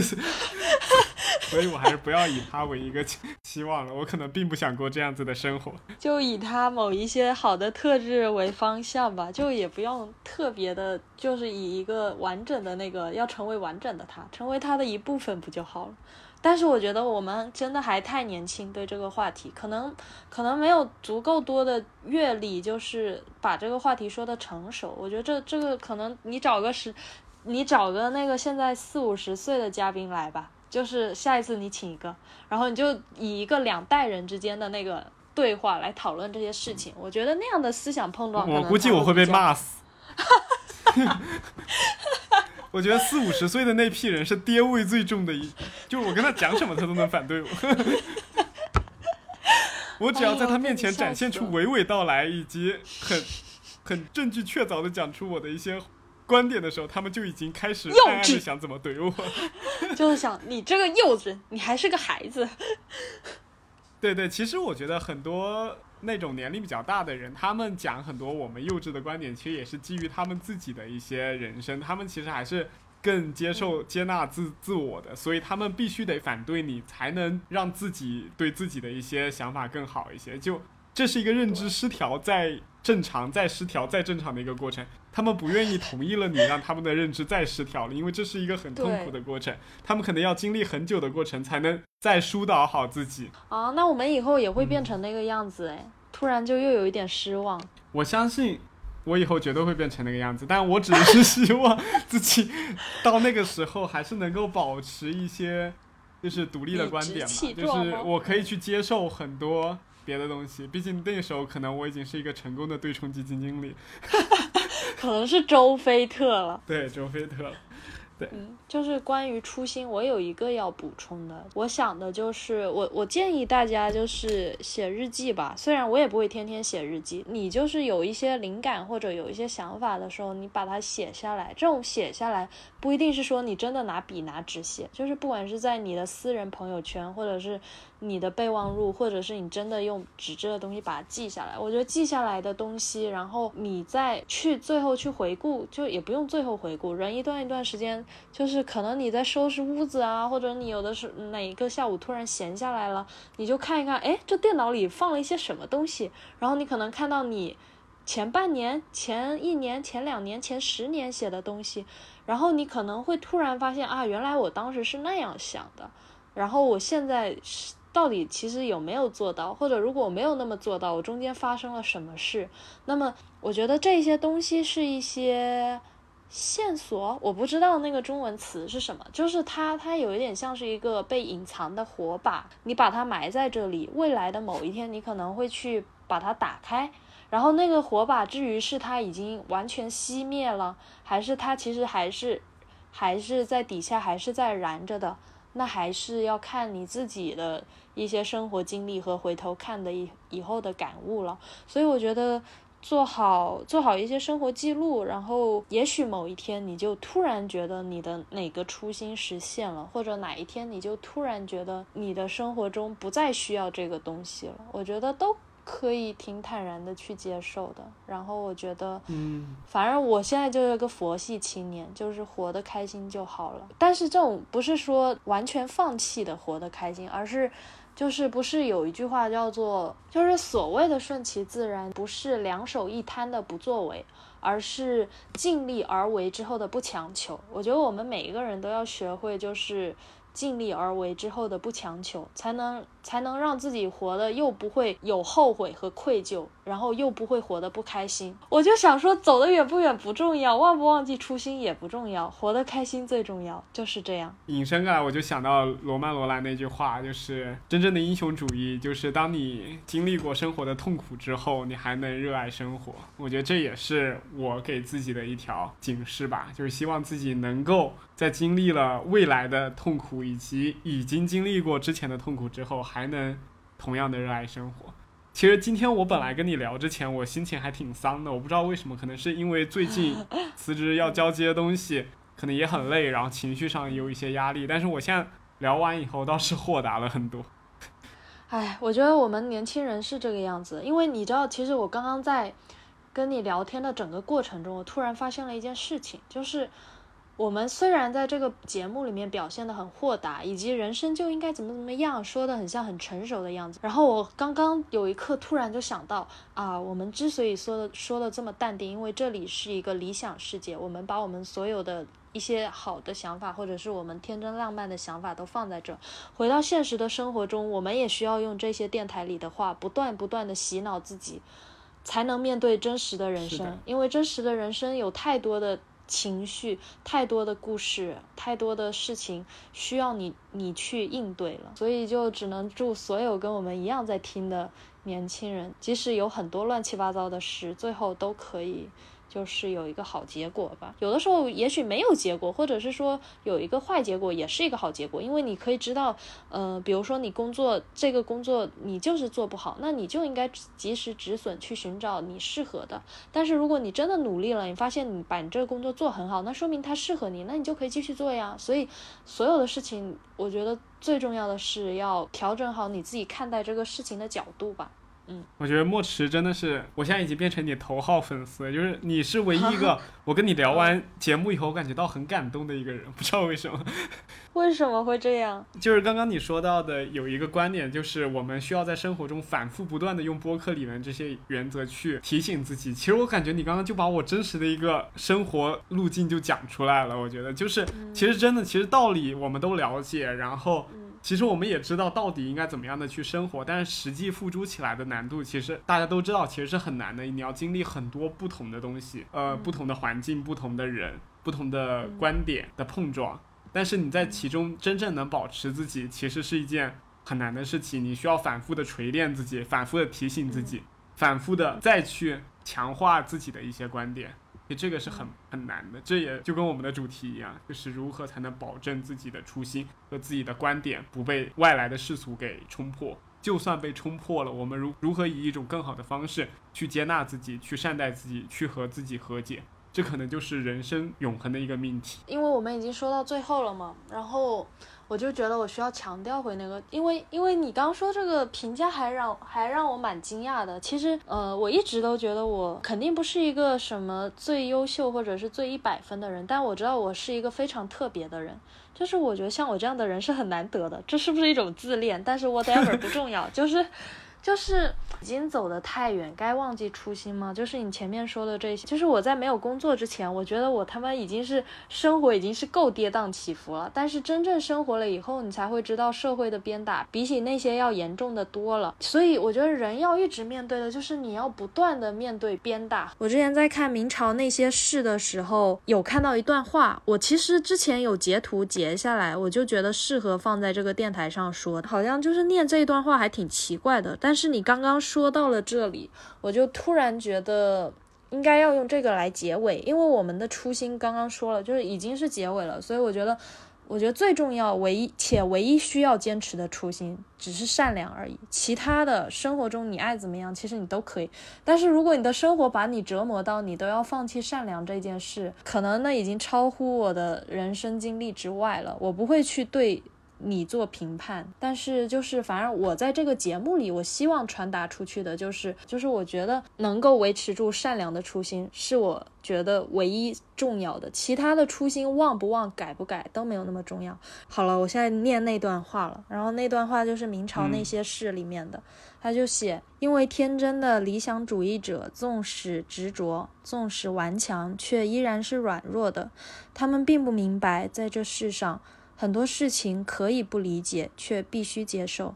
所以我还是不要以他为一个期望了，我可能并不想过这样子的生活。就以他某一些好的特质为方向吧，就也不用特别的，就是以一个完整的那个要成为完整的他，成为他的一部分不就好了？但是我觉得我们真的还太年轻，对这个话题可能可能没有足够多的阅历，就是把这个话题说的成熟。我觉得这这个可能你找个十。你找个那个现在四五十岁的嘉宾来吧，就是下一次你请一个，然后你就以一个两代人之间的那个对话来讨论这些事情。我觉得那样的思想碰撞，我估计我会被骂死。我觉得四五十岁的那批人是爹味最重的一，就是我跟他讲什么他都能反对我。我只要在他面前展现出娓娓道来以及很很证据确凿的讲出我的一些。观点的时候，他们就已经开始幼稚，想怎么怼我，就是想你这个幼稚，你还是个孩子。对对，其实我觉得很多那种年龄比较大的人，他们讲很多我们幼稚的观点，其实也是基于他们自己的一些人生，他们其实还是更接受、接纳自自我的，所以他们必须得反对你，才能让自己对自己的一些想法更好一些。就这是一个认知失调，在正常、再失调、再正常的一个过程。他们不愿意同意了你，让他们的认知再失调了，因为这是一个很痛苦的过程，他们可能要经历很久的过程才能再疏导好自己。啊，那我们以后也会变成那个样子哎，突然就又有一点失望。我相信我以后绝对会变成那个样子，但我只是希望自己到那个时候还是能够保持一些就是独立的观点嘛，就是我可以去接受很多别的东西，毕竟那个时候可能我已经是一个成功的对冲基金经理。可能是周菲特了，对，周菲特。嗯，就是关于初心，我有一个要补充的。我想的就是，我我建议大家就是写日记吧。虽然我也不会天天写日记，你就是有一些灵感或者有一些想法的时候，你把它写下来。这种写下来不一定是说你真的拿笔拿纸写，就是不管是在你的私人朋友圈，或者是你的备忘录，或者是你真的用纸质的东西把它记下来。我觉得记下来的东西，然后你再去最后去回顾，就也不用最后回顾，人一段一段时间。就是可能你在收拾屋子啊，或者你有的是哪一个下午突然闲下来了，你就看一看，哎，这电脑里放了一些什么东西，然后你可能看到你前半年、前一年、前两年、前十年写的东西，然后你可能会突然发现啊，原来我当时是那样想的，然后我现在是到底其实有没有做到，或者如果我没有那么做到，我中间发生了什么事？那么我觉得这些东西是一些线索，我不知道那个中文词是什么，就是它它有一点像是一个被隐藏的火把，你把它埋在这里，未来的某一天你可能会去把它打开。然后那个火把，至于是它已经完全熄灭了，还是它其实还是还是在底下还是在燃着的，那还是要看你自己的一些生活经历和回头看的以以后的感悟了。所以我觉得做好做好一些生活记录，然后也许某一天你就突然觉得你的哪个初心实现了，或者哪一天你就突然觉得你的生活中不再需要这个东西了。我觉得都。可以挺坦然的去接受的，然后我觉得，嗯，反正我现在就是个佛系青年，就是活得开心就好了。但是这种不是说完全放弃的活得开心，而是，就是不是有一句话叫做，就是所谓的顺其自然，不是两手一摊的不作为，而是尽力而为之后的不强求。我觉得我们每一个人都要学会，就是。尽力而为之后的不强求，才能才能让自己活的又不会有后悔和愧疚，然后又不会活得不开心。我就想说，走得远不远不重要，忘不忘记初心也不重要，活得开心最重要，就是这样。引申过来，我就想到罗曼罗兰那句话，就是真正的英雄主义，就是当你经历过生活的痛苦之后，你还能热爱生活。我觉得这也是我给自己的一条警示吧，就是希望自己能够。在经历了未来的痛苦以及已经经历过之前的痛苦之后，还能同样的热爱生活。其实今天我本来跟你聊之前，我心情还挺丧的。我不知道为什么，可能是因为最近辞职要交接东西，可能也很累，然后情绪上有一些压力。但是我现在聊完以后，倒是豁达了很多。哎，我觉得我们年轻人是这个样子，因为你知道，其实我刚刚在跟你聊天的整个过程中，我突然发现了一件事情，就是。我们虽然在这个节目里面表现的很豁达，以及人生就应该怎么怎么样，说的很像很成熟的样子。然后我刚刚有一刻突然就想到啊，我们之所以说的说的这么淡定，因为这里是一个理想世界，我们把我们所有的一些好的想法，或者是我们天真浪漫的想法都放在这。回到现实的生活中，我们也需要用这些电台里的话，不断不断的洗脑自己，才能面对真实的人生。因为真实的人生有太多的。情绪太多的故事，太多的事情需要你你去应对了，所以就只能祝所有跟我们一样在听的年轻人，即使有很多乱七八糟的事，最后都可以。就是有一个好结果吧，有的时候也许没有结果，或者是说有一个坏结果，也是一个好结果，因为你可以知道，呃，比如说你工作这个工作你就是做不好，那你就应该及时止损，去寻找你适合的。但是如果你真的努力了，你发现你把你这个工作做很好，那说明它适合你，那你就可以继续做呀。所以所有的事情，我觉得最重要的是要调整好你自己看待这个事情的角度吧。嗯，我觉得墨池真的是，我现在已经变成你头号粉丝，就是你是唯一一个 我跟你聊完节目以后，我感觉到很感动的一个人，不知道为什么。为什么会这样？就是刚刚你说到的有一个观点，就是我们需要在生活中反复不断的用播客里面这些原则去提醒自己。其实我感觉你刚刚就把我真实的一个生活路径就讲出来了。我觉得就是，其实真的，其实道理我们都了解，然后。其实我们也知道到底应该怎么样的去生活，但是实际付诸起来的难度，其实大家都知道，其实是很难的。你要经历很多不同的东西，呃，不同的环境、不同的人、不同的观点的碰撞。但是你在其中真正能保持自己，其实是一件很难的事情。你需要反复的锤炼自己，反复的提醒自己，反复的再去强化自己的一些观点。这个是很很难的，这也就跟我们的主题一样，就是如何才能保证自己的初心和自己的观点不被外来的世俗给冲破。就算被冲破了，我们如如何以一种更好的方式去接纳自己，去善待自己，去和自己和解，这可能就是人生永恒的一个命题。因为我们已经说到最后了嘛，然后。我就觉得我需要强调回那个，因为因为你刚说这个评价还让还让我蛮惊讶的。其实，呃，我一直都觉得我肯定不是一个什么最优秀或者是最一百分的人，但我知道我是一个非常特别的人。就是我觉得像我这样的人是很难得的，这是不是一种自恋？但是 whatever 不重要，就是就是已经走得太远，该忘记初心吗？就是你前面说的这些，就是我在没有工作之前，我觉得我他妈已经是生活已经是够跌宕起伏了。但是真正生活了以后，你才会知道社会的鞭打比起那些要严重的多了。所以我觉得人要一直面对的就是你要不断的面对鞭打。我之前在看明朝那些事的时候，有看到一段话，我其实之前有截图截下来，我就觉得适合放在这个电台上说，好像就是念这一段话还挺奇怪的，但。但是你刚刚说到了这里，我就突然觉得应该要用这个来结尾，因为我们的初心刚刚说了，就是已经是结尾了，所以我觉得，我觉得最重要、唯一且唯一需要坚持的初心只是善良而已。其他的生活中你爱怎么样，其实你都可以。但是如果你的生活把你折磨到你都要放弃善良这件事，可能那已经超乎我的人生经历之外了。我不会去对。你做评判，但是就是反正我在这个节目里，我希望传达出去的就是，就是我觉得能够维持住善良的初心，是我觉得唯一重要的，其他的初心忘不忘、改不改都没有那么重要。好了，我现在念那段话了，然后那段话就是明朝那些事里面的，他就写，因为天真的理想主义者，纵使执着，纵使顽强，却依然是软弱的，他们并不明白在这世上。很多事情可以不理解，却必须接受。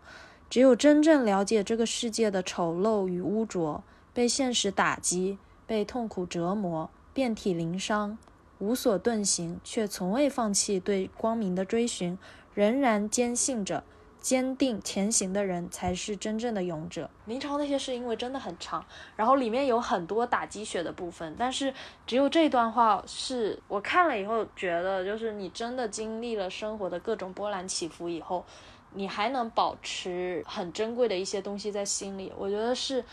只有真正了解这个世界的丑陋与污浊，被现实打击，被痛苦折磨，遍体鳞伤，无所遁形，却从未放弃对光明的追寻，仍然坚信着。坚定前行的人才是真正的勇者。明朝那些是因为真的很长，然后里面有很多打鸡血的部分，但是只有这段话是我看了以后觉得，就是你真的经历了生活的各种波澜起伏以后，你还能保持很珍贵的一些东西在心里，我觉得是。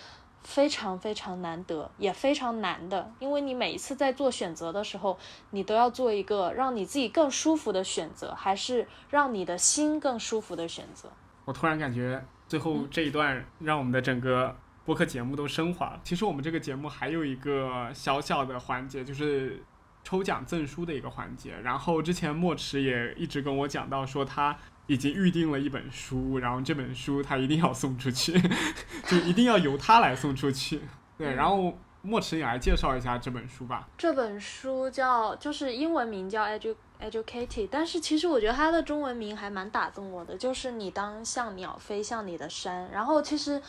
非常非常难得，也非常难的，因为你每一次在做选择的时候，你都要做一个让你自己更舒服的选择，还是让你的心更舒服的选择。我突然感觉最后这一段让我们的整个播客节目都升华了。其实我们这个节目还有一个小小的环节，就是抽奖赠书的一个环节。然后之前墨池也一直跟我讲到说他。已经预定了一本书，然后这本书他一定要送出去，就一定要由他来送出去。对，然后莫池也来介绍一下这本书吧。这本书叫，就是英文名叫 Edu Educated，但是其实我觉得它的中文名还蛮打动我的，就是你当像鸟飞向你的山。然后其实。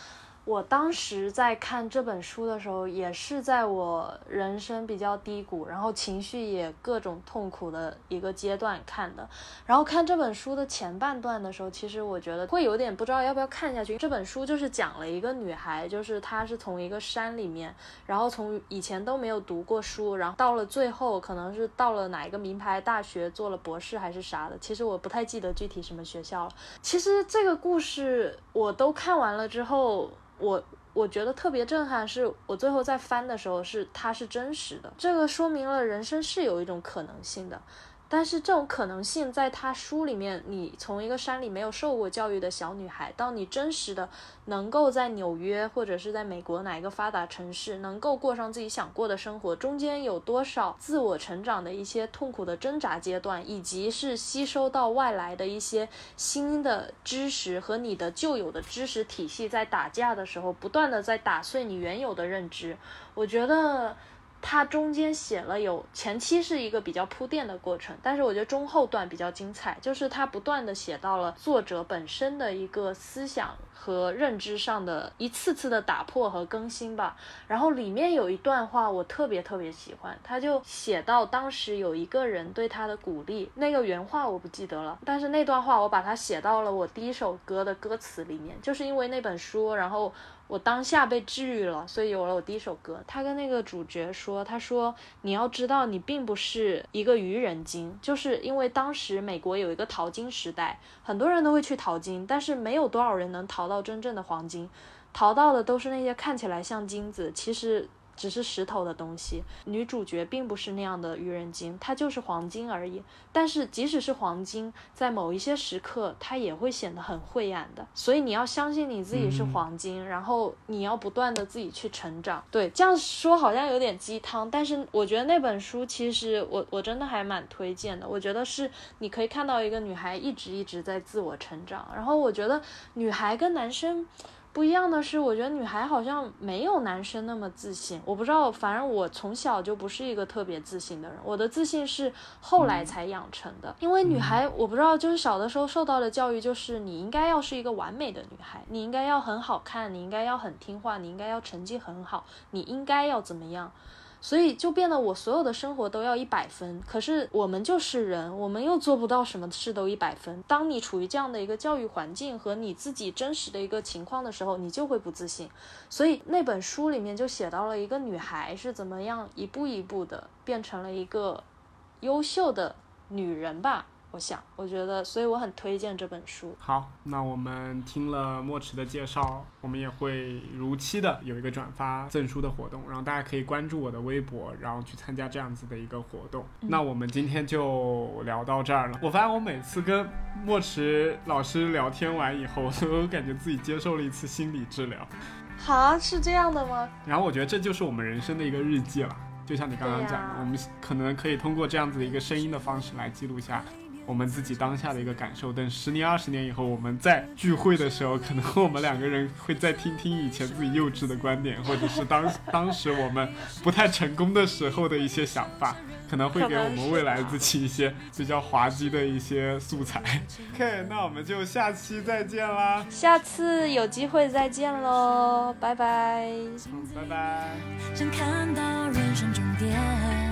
我当时在看这本书的时候，也是在我人生比较低谷，然后情绪也各种痛苦的一个阶段看的。然后看这本书的前半段的时候，其实我觉得会有点不知道要不要看下去。这本书就是讲了一个女孩，就是她是从一个山里面，然后从以前都没有读过书，然后到了最后可能是到了哪一个名牌大学做了博士还是啥的，其实我不太记得具体什么学校了。其实这个故事我都看完了之后。我我觉得特别震撼，是我最后在翻的时候，是它是真实的，这个说明了人生是有一种可能性的。但是这种可能性，在他书里面，你从一个山里没有受过教育的小女孩，到你真实的能够在纽约或者是在美国哪一个发达城市，能够过上自己想过的生活，中间有多少自我成长的一些痛苦的挣扎阶段，以及是吸收到外来的一些新的知识和你的旧有的知识体系在打架的时候，不断的在打碎你原有的认知，我觉得。它中间写了有前期是一个比较铺垫的过程，但是我觉得中后段比较精彩，就是它不断的写到了作者本身的一个思想和认知上的一次次的打破和更新吧。然后里面有一段话我特别特别喜欢，他就写到当时有一个人对他的鼓励，那个原话我不记得了，但是那段话我把它写到了我第一首歌的歌词里面，就是因为那本书，然后。我当下被治愈了，所以有了我第一首歌。他跟那个主角说：“他说你要知道，你并不是一个愚人精，就是因为当时美国有一个淘金时代，很多人都会去淘金，但是没有多少人能淘到真正的黄金，淘到的都是那些看起来像金子，其实。”只是石头的东西，女主角并不是那样的愚人精，她就是黄金而已。但是即使是黄金，在某一些时刻，它也会显得很晦暗的。所以你要相信你自己是黄金，然后你要不断的自己去成长。对，这样说好像有点鸡汤，但是我觉得那本书其实我我真的还蛮推荐的。我觉得是你可以看到一个女孩一直一直在自我成长。然后我觉得女孩跟男生。不一样的是，我觉得女孩好像没有男生那么自信。我不知道，反正我从小就不是一个特别自信的人。我的自信是后来才养成的。因为女孩，我不知道，就是小的时候受到的教育就是你应该要是一个完美的女孩，你应该要很好看，你应该要很听话，你应该要成绩很好，你应该要怎么样。所以就变得我所有的生活都要一百分，可是我们就是人，我们又做不到什么事都一百分。当你处于这样的一个教育环境和你自己真实的一个情况的时候，你就会不自信。所以那本书里面就写到了一个女孩是怎么样一步一步的变成了一个优秀的女人吧。我想，我觉得，所以我很推荐这本书。好，那我们听了墨池的介绍，我们也会如期的有一个转发赠书的活动，然后大家可以关注我的微博，然后去参加这样子的一个活动。那我们今天就聊到这儿了。我发现我每次跟墨池老师聊天完以后，都感觉自己接受了一次心理治疗。好，是这样的吗？然后我觉得这就是我们人生的一个日记了，就像你刚刚讲的，我们可能可以通过这样子的一个声音的方式来记录下。我们自己当下的一个感受，等十年、二十年以后，我们再聚会的时候，可能我们两个人会再听听以前自己幼稚的观点，或者是当 当时我们不太成功的时候的一些想法，可能会给我们未来自己一些比较滑稽的一些素材。OK，那我们就下期再见啦！下次有机会再见喽，拜拜！拜拜！想看到人生终点。